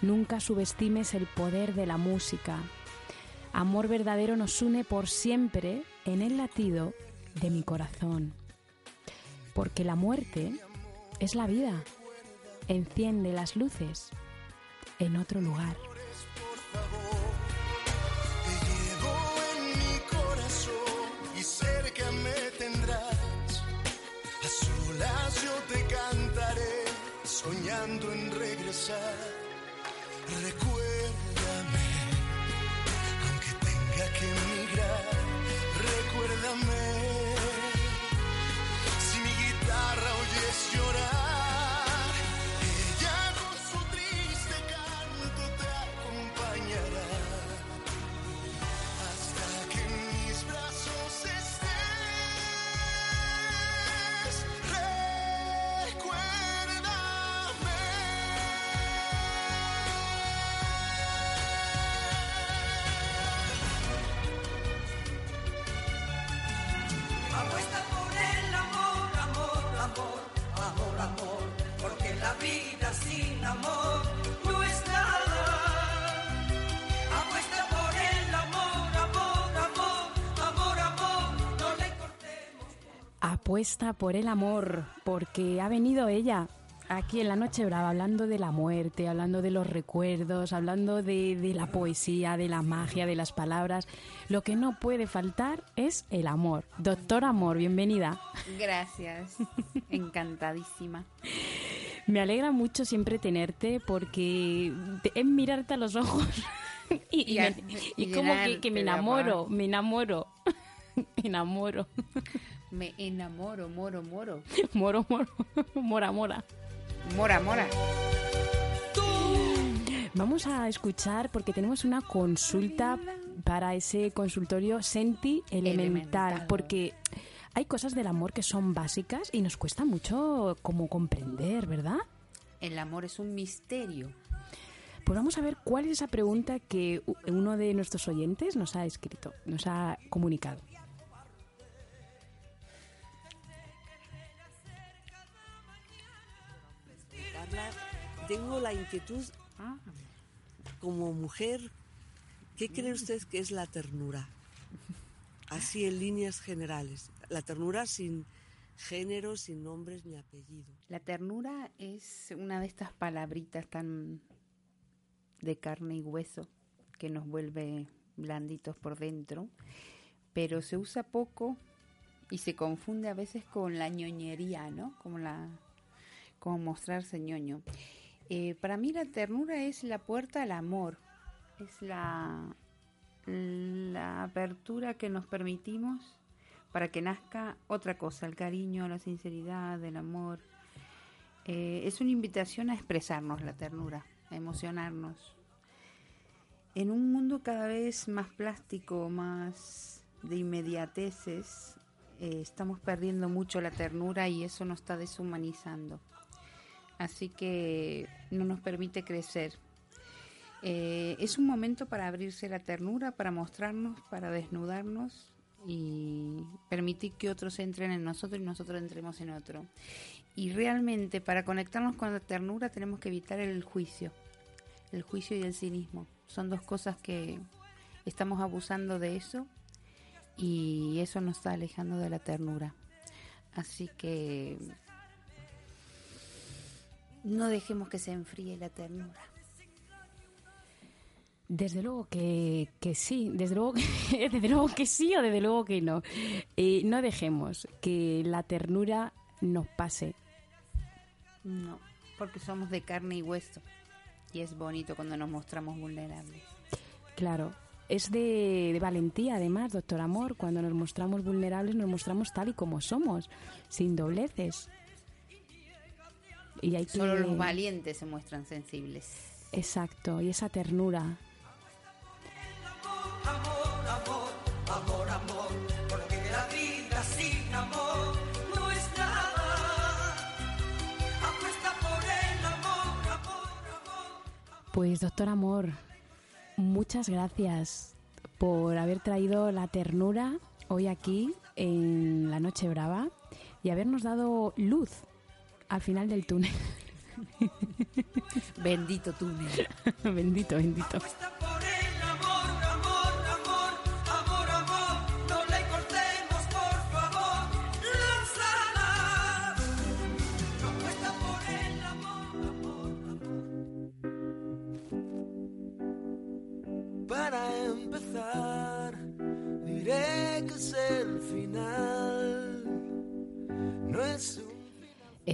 Nunca subestimes el poder de la música. Amor verdadero nos une por siempre en el latido de mi corazón. Porque la muerte es la vida. Enciende las luces en otro lugar. En Apuesta por el amor, porque ha venido ella aquí en la Noche Brava hablando de la muerte, hablando de los recuerdos, hablando de, de la poesía, de la magia, de las palabras. Lo que no puede faltar es el amor. Doctor Amor, bienvenida. Gracias. *laughs* Encantadísima. Me alegra mucho siempre tenerte porque te- es mirarte a los ojos *laughs* y, y Y a- me- y y como que, me enamoro, amor. me enamoro, *laughs* enamoro, Me enamoro, moro, moro. *laughs* moro, moro, *laughs* mora, mora. Mora, mora. Vamos a escuchar porque tenemos una consulta para ese consultorio Senti Elemental, Elemental. porque hay cosas del amor que son básicas y nos cuesta mucho como comprender, ¿verdad? El amor es un misterio. Pues vamos a ver cuál es esa pregunta que uno de nuestros oyentes nos ha escrito, nos ha comunicado. Tengo la inquietud como mujer, ¿qué cree usted que es la ternura? Así en líneas generales. La ternura sin género, sin nombres ni apellido. La ternura es una de estas palabritas tan de carne y hueso que nos vuelve blanditos por dentro, pero se usa poco y se confunde a veces con la ñoñería, ¿no? Como la como mostrarse ñoño. Eh, para mí la ternura es la puerta al amor, es la, la apertura que nos permitimos para que nazca otra cosa, el cariño, la sinceridad, el amor. Eh, es una invitación a expresarnos la ternura, a emocionarnos. En un mundo cada vez más plástico, más de inmediateces, eh, estamos perdiendo mucho la ternura y eso nos está deshumanizando. Así que no nos permite crecer. Eh, es un momento para abrirse la ternura, para mostrarnos, para desnudarnos y permitir que otros entren en nosotros y nosotros entremos en otro. Y realmente para conectarnos con la ternura tenemos que evitar el juicio, el juicio y el cinismo. Son dos cosas que estamos abusando de eso y eso nos está alejando de la ternura. Así que no dejemos que se enfríe la ternura. Desde luego que, que sí, desde luego que, *laughs* desde luego que sí o desde luego que no. Eh, no dejemos que la ternura nos pase. No, porque somos de carne y hueso. Y es bonito cuando nos mostramos vulnerables. Claro, es de, de valentía además, doctor Amor. Cuando nos mostramos vulnerables nos mostramos tal y como somos, sin dobleces. Y hay que... Solo los valientes se muestran sensibles. Exacto, y esa ternura. Amor, amor, amor, amor, porque la vida sin amor no es nada. Apuesta por el amor, amor, amor. Pues doctor Amor, muchas gracias por haber traído la ternura hoy aquí en la Noche Brava y habernos dado luz al final del túnel. Bendito túnel. *laughs* bendito, bendito.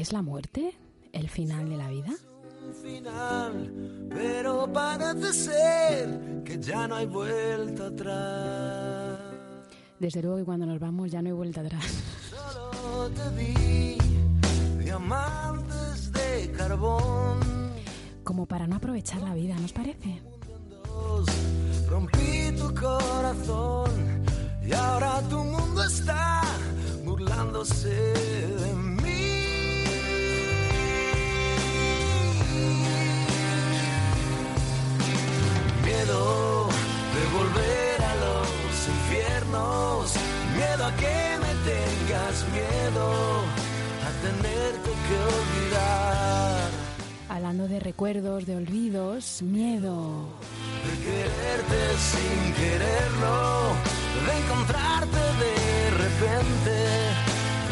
¿Es la muerte el final de la vida? final, pero parece ser que ya no hay vuelta atrás. Desde luego que cuando nos vamos ya no hay vuelta atrás. Solo te di diamantes de carbón. Como para no aprovechar la vida, ¿nos parece? Rompí tu corazón y ahora tu mundo está burlándose de mí. Miedo de volver a los infiernos, miedo a que me tengas miedo a tenerte que olvidar. Hablando de recuerdos, de olvidos, miedo. de quererte sin quererlo, de encontrarte de repente,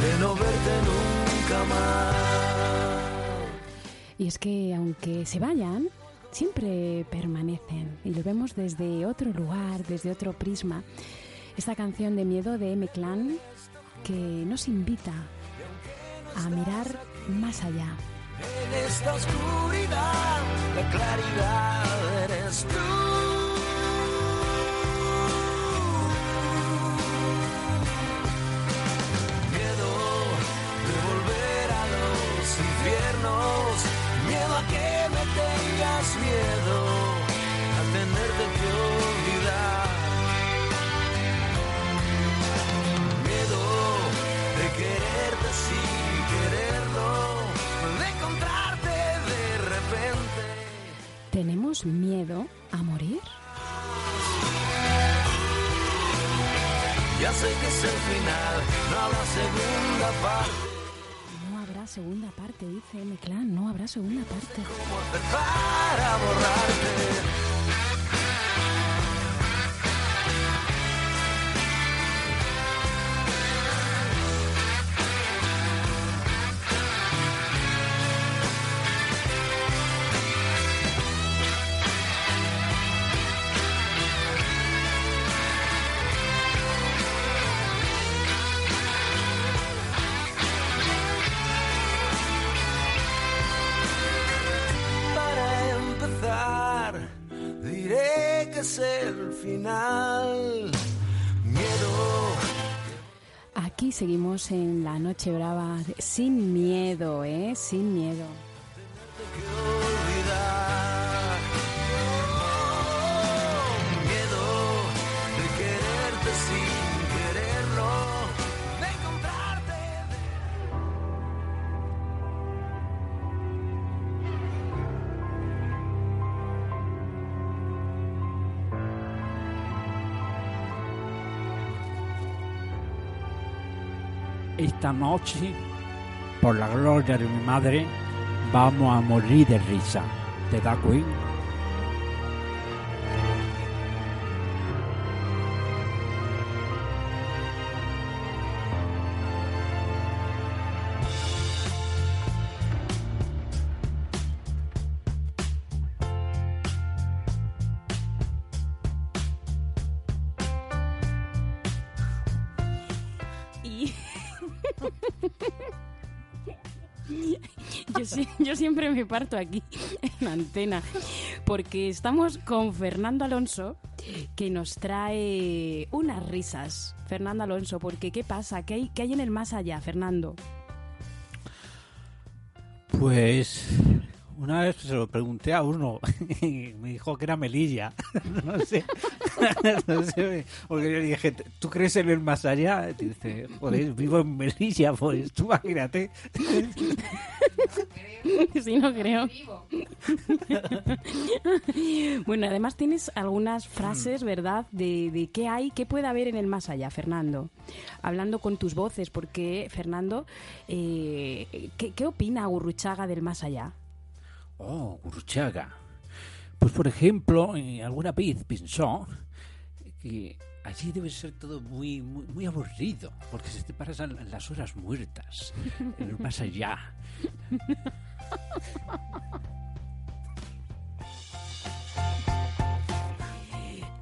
de no verte nunca más. Y es que aunque se vayan, siempre permanecen y lo vemos desde otro lugar, desde otro prisma. Esta canción de miedo de M Clan que nos invita a mirar más allá. En esta oscuridad, la claridad eres tú. Miedo de volver a los infiernos, miedo, a tenerte que olvidar. Miedo de quererte sin quererlo, de encontrarte de repente. ¿Tenemos miedo a morir? Ya sé que es el final, no habrá segunda parte. Segunda parte, dice M Clan, no habrá segunda parte. ¿Cómo final. Miedo. Aquí seguimos en la noche brava, sin miedo, ¿eh? Sin miedo. que olvidar. Esta noche, por la gloria de mi madre, vamos a morir de risa. ¿Te da cuenta? Siempre me parto aquí *laughs* en antena porque estamos con Fernando Alonso que nos trae unas risas. Fernando Alonso, porque ¿qué pasa? ¿Qué hay, qué hay en el más allá, Fernando? Pues una vez se lo pregunté a uno *laughs* y me dijo que era Melilla. *laughs* No sé. *laughs* Porque yo dije, ¿tú crees en el más allá? Y dice, joder, vivo en Melilla, pues tú imagínate. *laughs* Sí, no creo. *laughs* bueno, además tienes algunas frases, ¿verdad? De, de qué hay, qué puede haber en el más allá, Fernando. Hablando con tus voces, porque, Fernando, eh, ¿qué, qué opina Gurruchaga del más allá? Oh, Gurruchaga. Pues por ejemplo, alguna vez pensó allí debe ser todo muy, muy, muy aburrido, porque se te pasan las horas muertas, *laughs* en el más allá.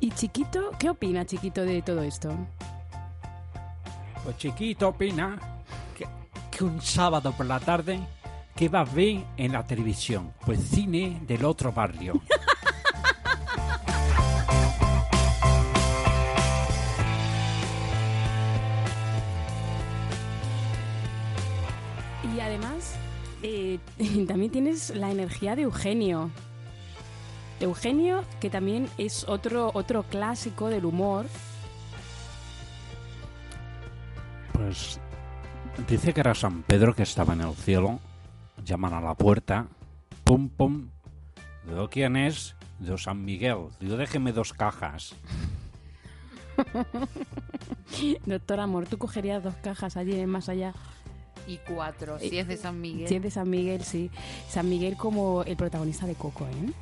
¿Y Chiquito? ¿Qué opina Chiquito de todo esto? Pues chiquito opina que, que un sábado por la tarde que va a ver en la televisión, pues cine del otro barrio. *laughs* además, eh, *laughs* también tienes la energía de Eugenio. Eugenio, que también es otro, otro clásico del humor. Pues dice que era San Pedro que estaba en el cielo, llaman a la puerta, pum pum, digo quién es, digo San Miguel, digo déjeme dos cajas. *laughs* Doctor Amor, ¿tú cogerías dos cajas allí en más allá? Y cuatro, si es de San Miguel. Si es de San Miguel, sí. San Miguel como el protagonista de Coco, ¿eh?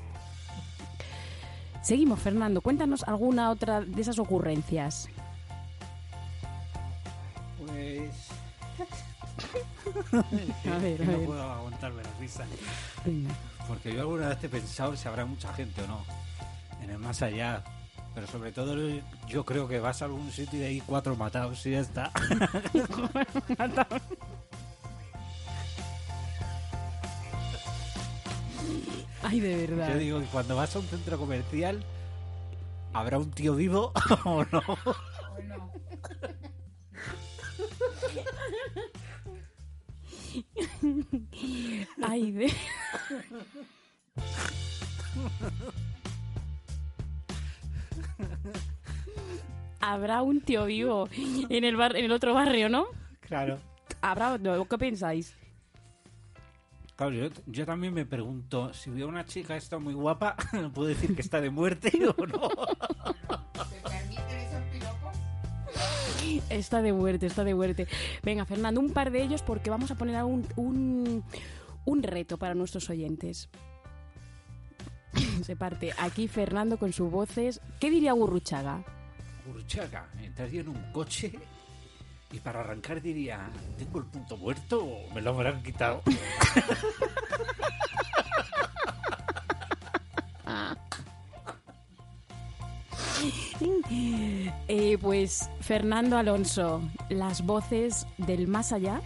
Seguimos, Fernando. Cuéntanos alguna otra de esas ocurrencias. Pues... *laughs* A ver, a no ver. puedo aguantarme la risa. Porque yo alguna vez he pensado si habrá mucha gente o no en el más allá. Pero sobre todo yo creo que vas a algún sitio y hay cuatro matados y ya está. *laughs* Ay, de verdad. Yo digo que cuando vas a un centro comercial, ¿habrá un tío vivo *laughs* o no? *laughs* Ay, de... Habrá un tío vivo en el, bar, en el otro barrio, ¿no? Claro. Habrá, ¿qué pensáis? Claro, yo, yo también me pregunto, si veo una chica esta muy guapa, *laughs* ¿puedo decir que está de muerte *laughs* o no? Está de muerte, está de muerte. Venga, Fernando, un par de ellos porque vamos a poner un, un, un reto para nuestros oyentes. Se parte aquí Fernando con sus voces. ¿Qué diría Gurruchaga? Urchaga, entraría en un coche y para arrancar diría, ¿tengo el punto muerto o me lo habrán quitado? *laughs* Eh, pues Fernando Alonso, las voces del más allá.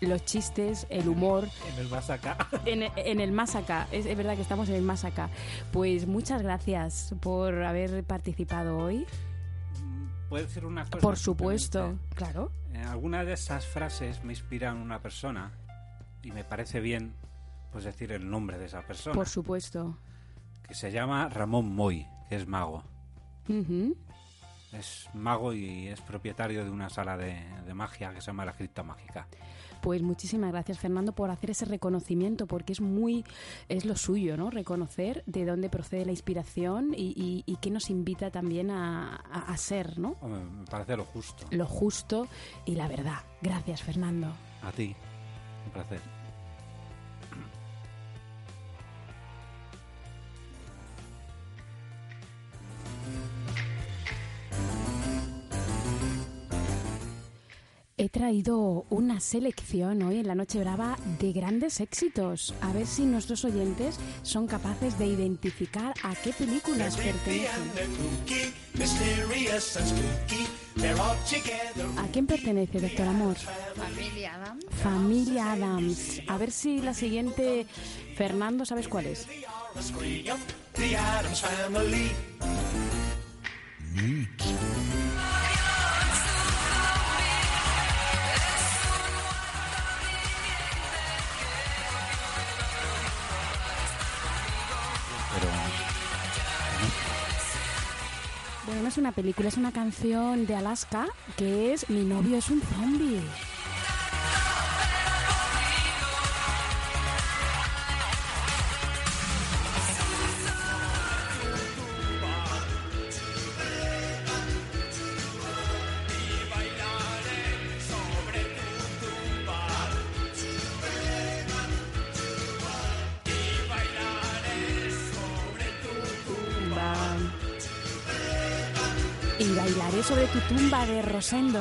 los chistes, el humor, En el más acá. *laughs* en, en el más acá. Es, es verdad que estamos en el más acá. Pues muchas gracias por haber participado hoy. ¿Puedo decir una cosa? Por supuesto, claro. Eh, algunas de esas frases me inspiran una persona y me parece bien pues decir el nombre de esa persona, Por supuesto. que se llama Ramón Moy, que es mago. Ujú. Es mago y es propietario de una sala de, de magia que se llama La Cripta Mágica. Pues muchísimas gracias Fernando por hacer ese reconocimiento porque es muy es lo suyo, ¿no? Reconocer de dónde procede la inspiración y, y, y qué nos invita también a, a- a ser, ¿no? Hombre, me parece lo justo. Lo justo y la verdad. Gracias Fernando. A ti, un placer. He traído una selección hoy en la Noche Brava de grandes éxitos. A ver si nuestros oyentes son capaces de identificar a qué películas pertenecen. ¿A quién pertenece, doctor Amor? Familia Adams. Familia Adams. A ver si la siguiente, Fernando, ¿sabes cuál es? Bueno, no es una película, es una canción de Alaska que es Mi novio es un zombie. Sobre tu tumba de Rosendo.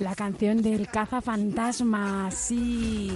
La canción del cazafantasma, sí.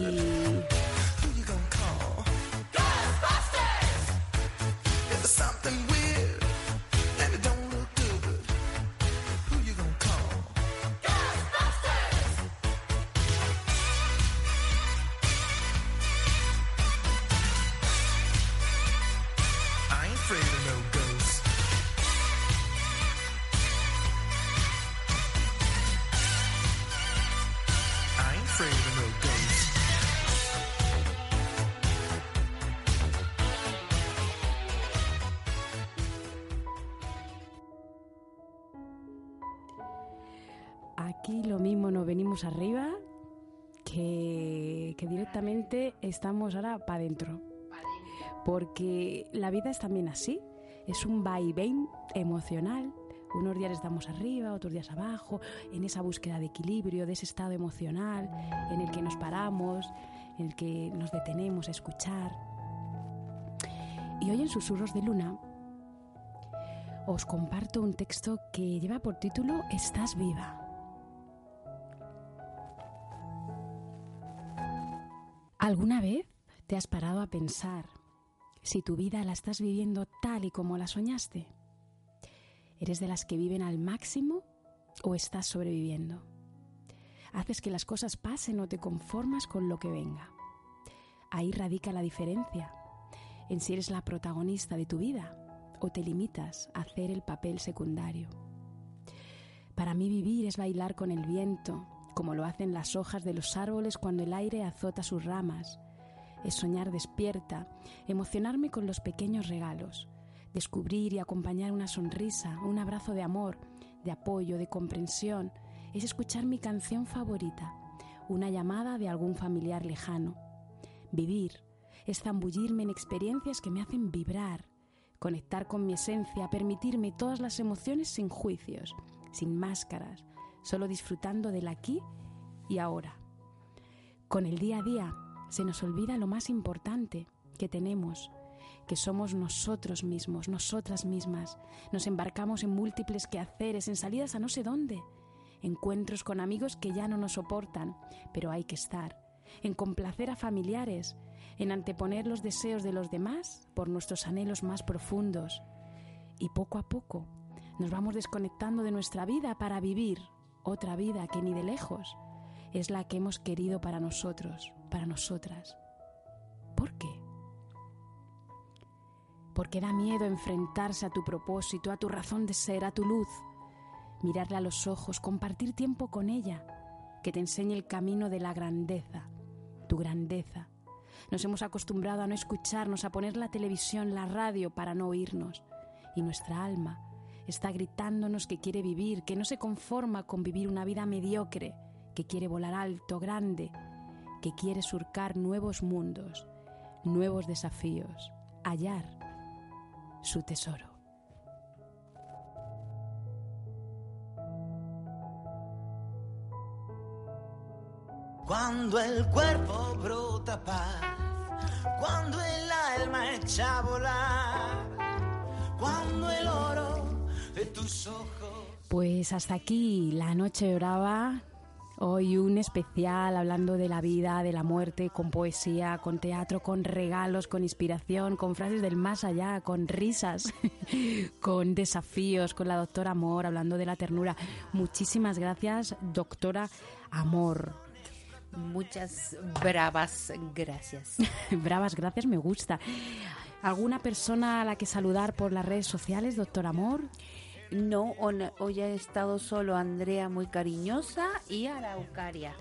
Estamos ahora para adentro. Porque la vida es también así. Es un vaivén emocional. Unos días estamos arriba, otros días abajo, en esa búsqueda de equilibrio, de ese estado emocional en el que nos paramos, en el que nos detenemos a escuchar. Y hoy en Susurros de Luna os comparto un texto que lleva por título Estás viva. ¿Alguna vez te has parado a pensar si tu vida la estás viviendo tal y como la soñaste? ¿Eres de las que viven al máximo o estás sobreviviendo? ¿Haces que las cosas pasen o te conformas con lo que venga? Ahí radica la diferencia en si eres la protagonista de tu vida o te limitas a hacer el papel secundario. Para mí vivir es bailar con el viento, como lo hacen las hojas de los árboles cuando el aire azota sus ramas. Es soñar despierta, emocionarme con los pequeños regalos, descubrir y acompañar una sonrisa, un abrazo de amor, de apoyo, de comprensión. Es escuchar mi canción favorita, una llamada de algún familiar lejano. Vivir es zambullirme en experiencias que me hacen vibrar, conectar con mi esencia, permitirme todas las emociones sin juicios, sin máscaras, solo disfrutando del aquí y ahora. Con el día a día se nos olvida lo más importante que tenemos, que somos nosotros mismos, nosotras mismas. Nos embarcamos en múltiples quehaceres, en salidas a no sé dónde, encuentros con amigos que ya no nos soportan, pero hay que estar, en complacer a familiares, en anteponer los deseos de los demás por nuestros anhelos más profundos. Y poco a poco nos vamos desconectando de nuestra vida para vivir otra vida que ni de lejos es la que hemos querido para nosotros, para nosotras. ¿Por qué? Porque da miedo enfrentarse a tu propósito, a tu razón de ser, a tu luz, mirarle a los ojos, compartir tiempo con ella, que te enseñe el camino de la grandeza, tu grandeza. Nos hemos acostumbrado a no escucharnos, a poner la televisión, la radio para no oírnos. Y nuestra alma está gritándonos que quiere vivir, que no se conforma con vivir una vida mediocre, que quiere volar alto, grande, que quiere surcar nuevos mundos, nuevos desafíos, hallar su tesoro. Cuando el cuerpo brota paz, cuando el alma echa a volar, cuando el oro de tus ojos. Pues hasta aquí la noche brava. Hoy un especial hablando de la vida, de la muerte, con poesía, con teatro, con regalos, con inspiración, con frases del más allá, con risas, *laughs* con desafíos, con la doctora Amor, hablando de la ternura. Muchísimas gracias, doctora Amor. Muchas bravas gracias. *laughs* Bravas gracias, me gusta. ¿Alguna persona a la que saludar por las redes sociales, doctor Amor? No, hoy ha estado solo Andrea muy cariñosa y Araucaria.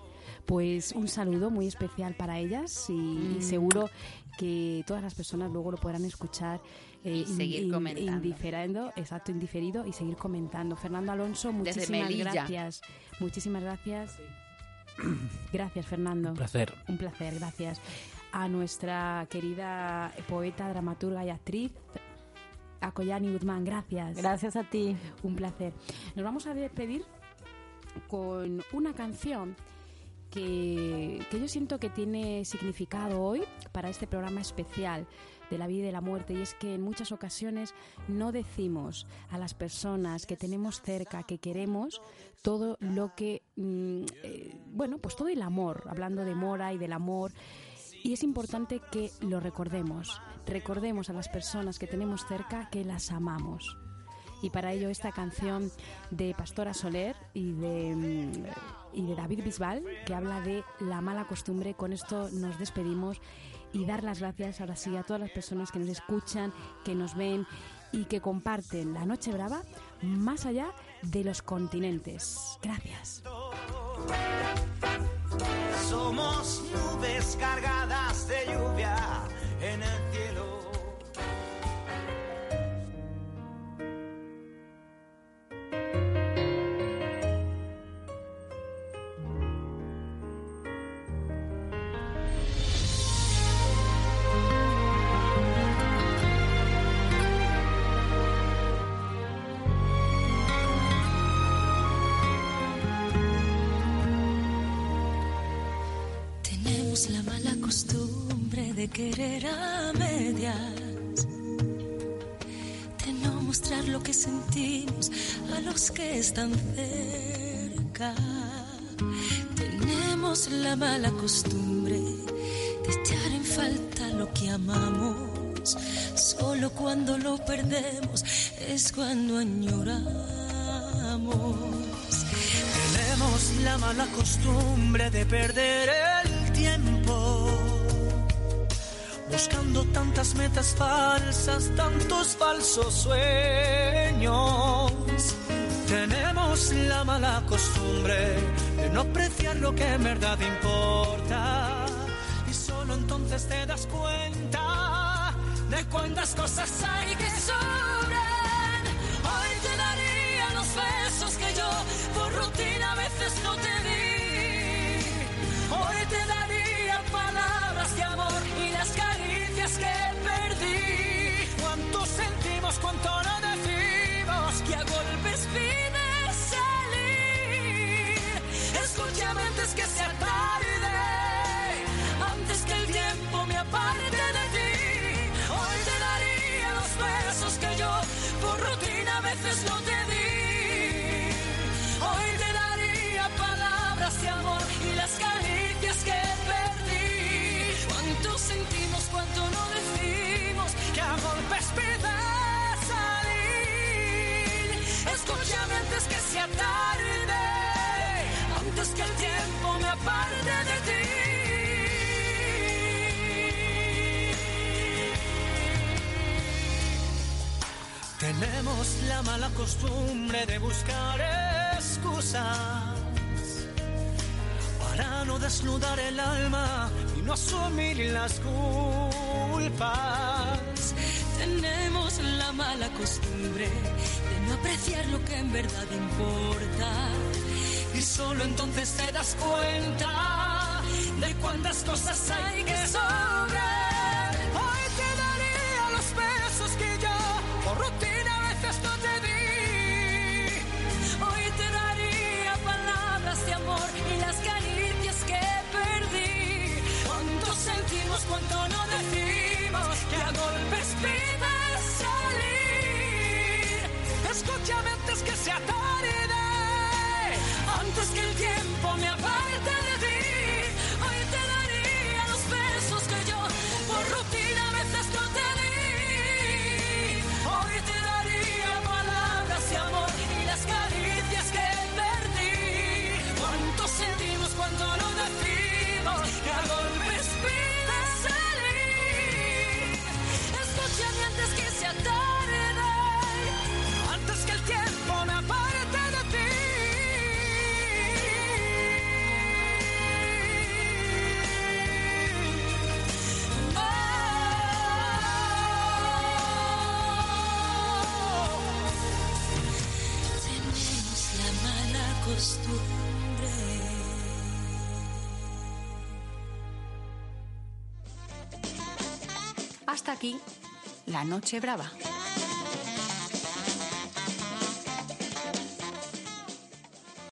Pues un saludo muy especial para ellas y, y Mm. seguro que todas las personas luego lo podrán escuchar eh, Y seguir comentando. indiferendo, exacto, indiferido y seguir comentando. Fernando Alonso, muchísimas gracias. Muchísimas gracias. *clears throat* Gracias, Fernando. Un placer. Un placer, gracias. A nuestra querida poeta, dramaturga y actriz, a Koyani Guzmán, gracias. Gracias a ti. Un placer. Nos vamos a despedir con una canción que, que yo siento que tiene significado hoy para este programa especial de la vida y de la muerte y es que en muchas ocasiones no decimos a las personas que tenemos cerca, que queremos, todo lo que, mm, eh, bueno, pues todo el amor, hablando de Mora y del amor. Y es importante que lo recordemos, recordemos a las personas que tenemos cerca que las amamos. Y para ello esta canción de Pastora Soler y de, mm, y de David Bisbal, que habla de la mala costumbre, con esto nos despedimos y dar las gracias ahora sí a todas las personas que nos escuchan, que nos ven y que comparten la Noche Brava más allá de los continentes. Gracias. Somos nubes cargadas costumbre de querer a medias, de no mostrar lo que sentimos a los que están cerca. Tenemos la mala costumbre de echar en falta lo que amamos. Solo cuando lo perdemos es cuando añoramos. Tenemos la mala costumbre de perder Buscando tantas metas falsas, tantos falsos sueños. Tenemos la mala costumbre de no apreciar lo que en verdad importa. Y solo entonces te das cuenta de cuántas cosas hay que sobran. Hoy te daría los besos que yo por rutina a veces no te di. cuanto no decimos que a golpes pide salir. Escúchame antes que sea tarde, antes que el tiempo me aparte de ti. Hoy te daría los besos que yo por rutina a veces no te Tenemos la mala costumbre de buscar excusas para no desnudar el alma y no asumir las culpas. Tenemos la mala costumbre de no apreciar lo que en verdad importa. Y solo entonces te das cuenta de cuántas cosas hay que sobrar. que sea tarde, antes que el tiempo me aparte. La Noche Brava.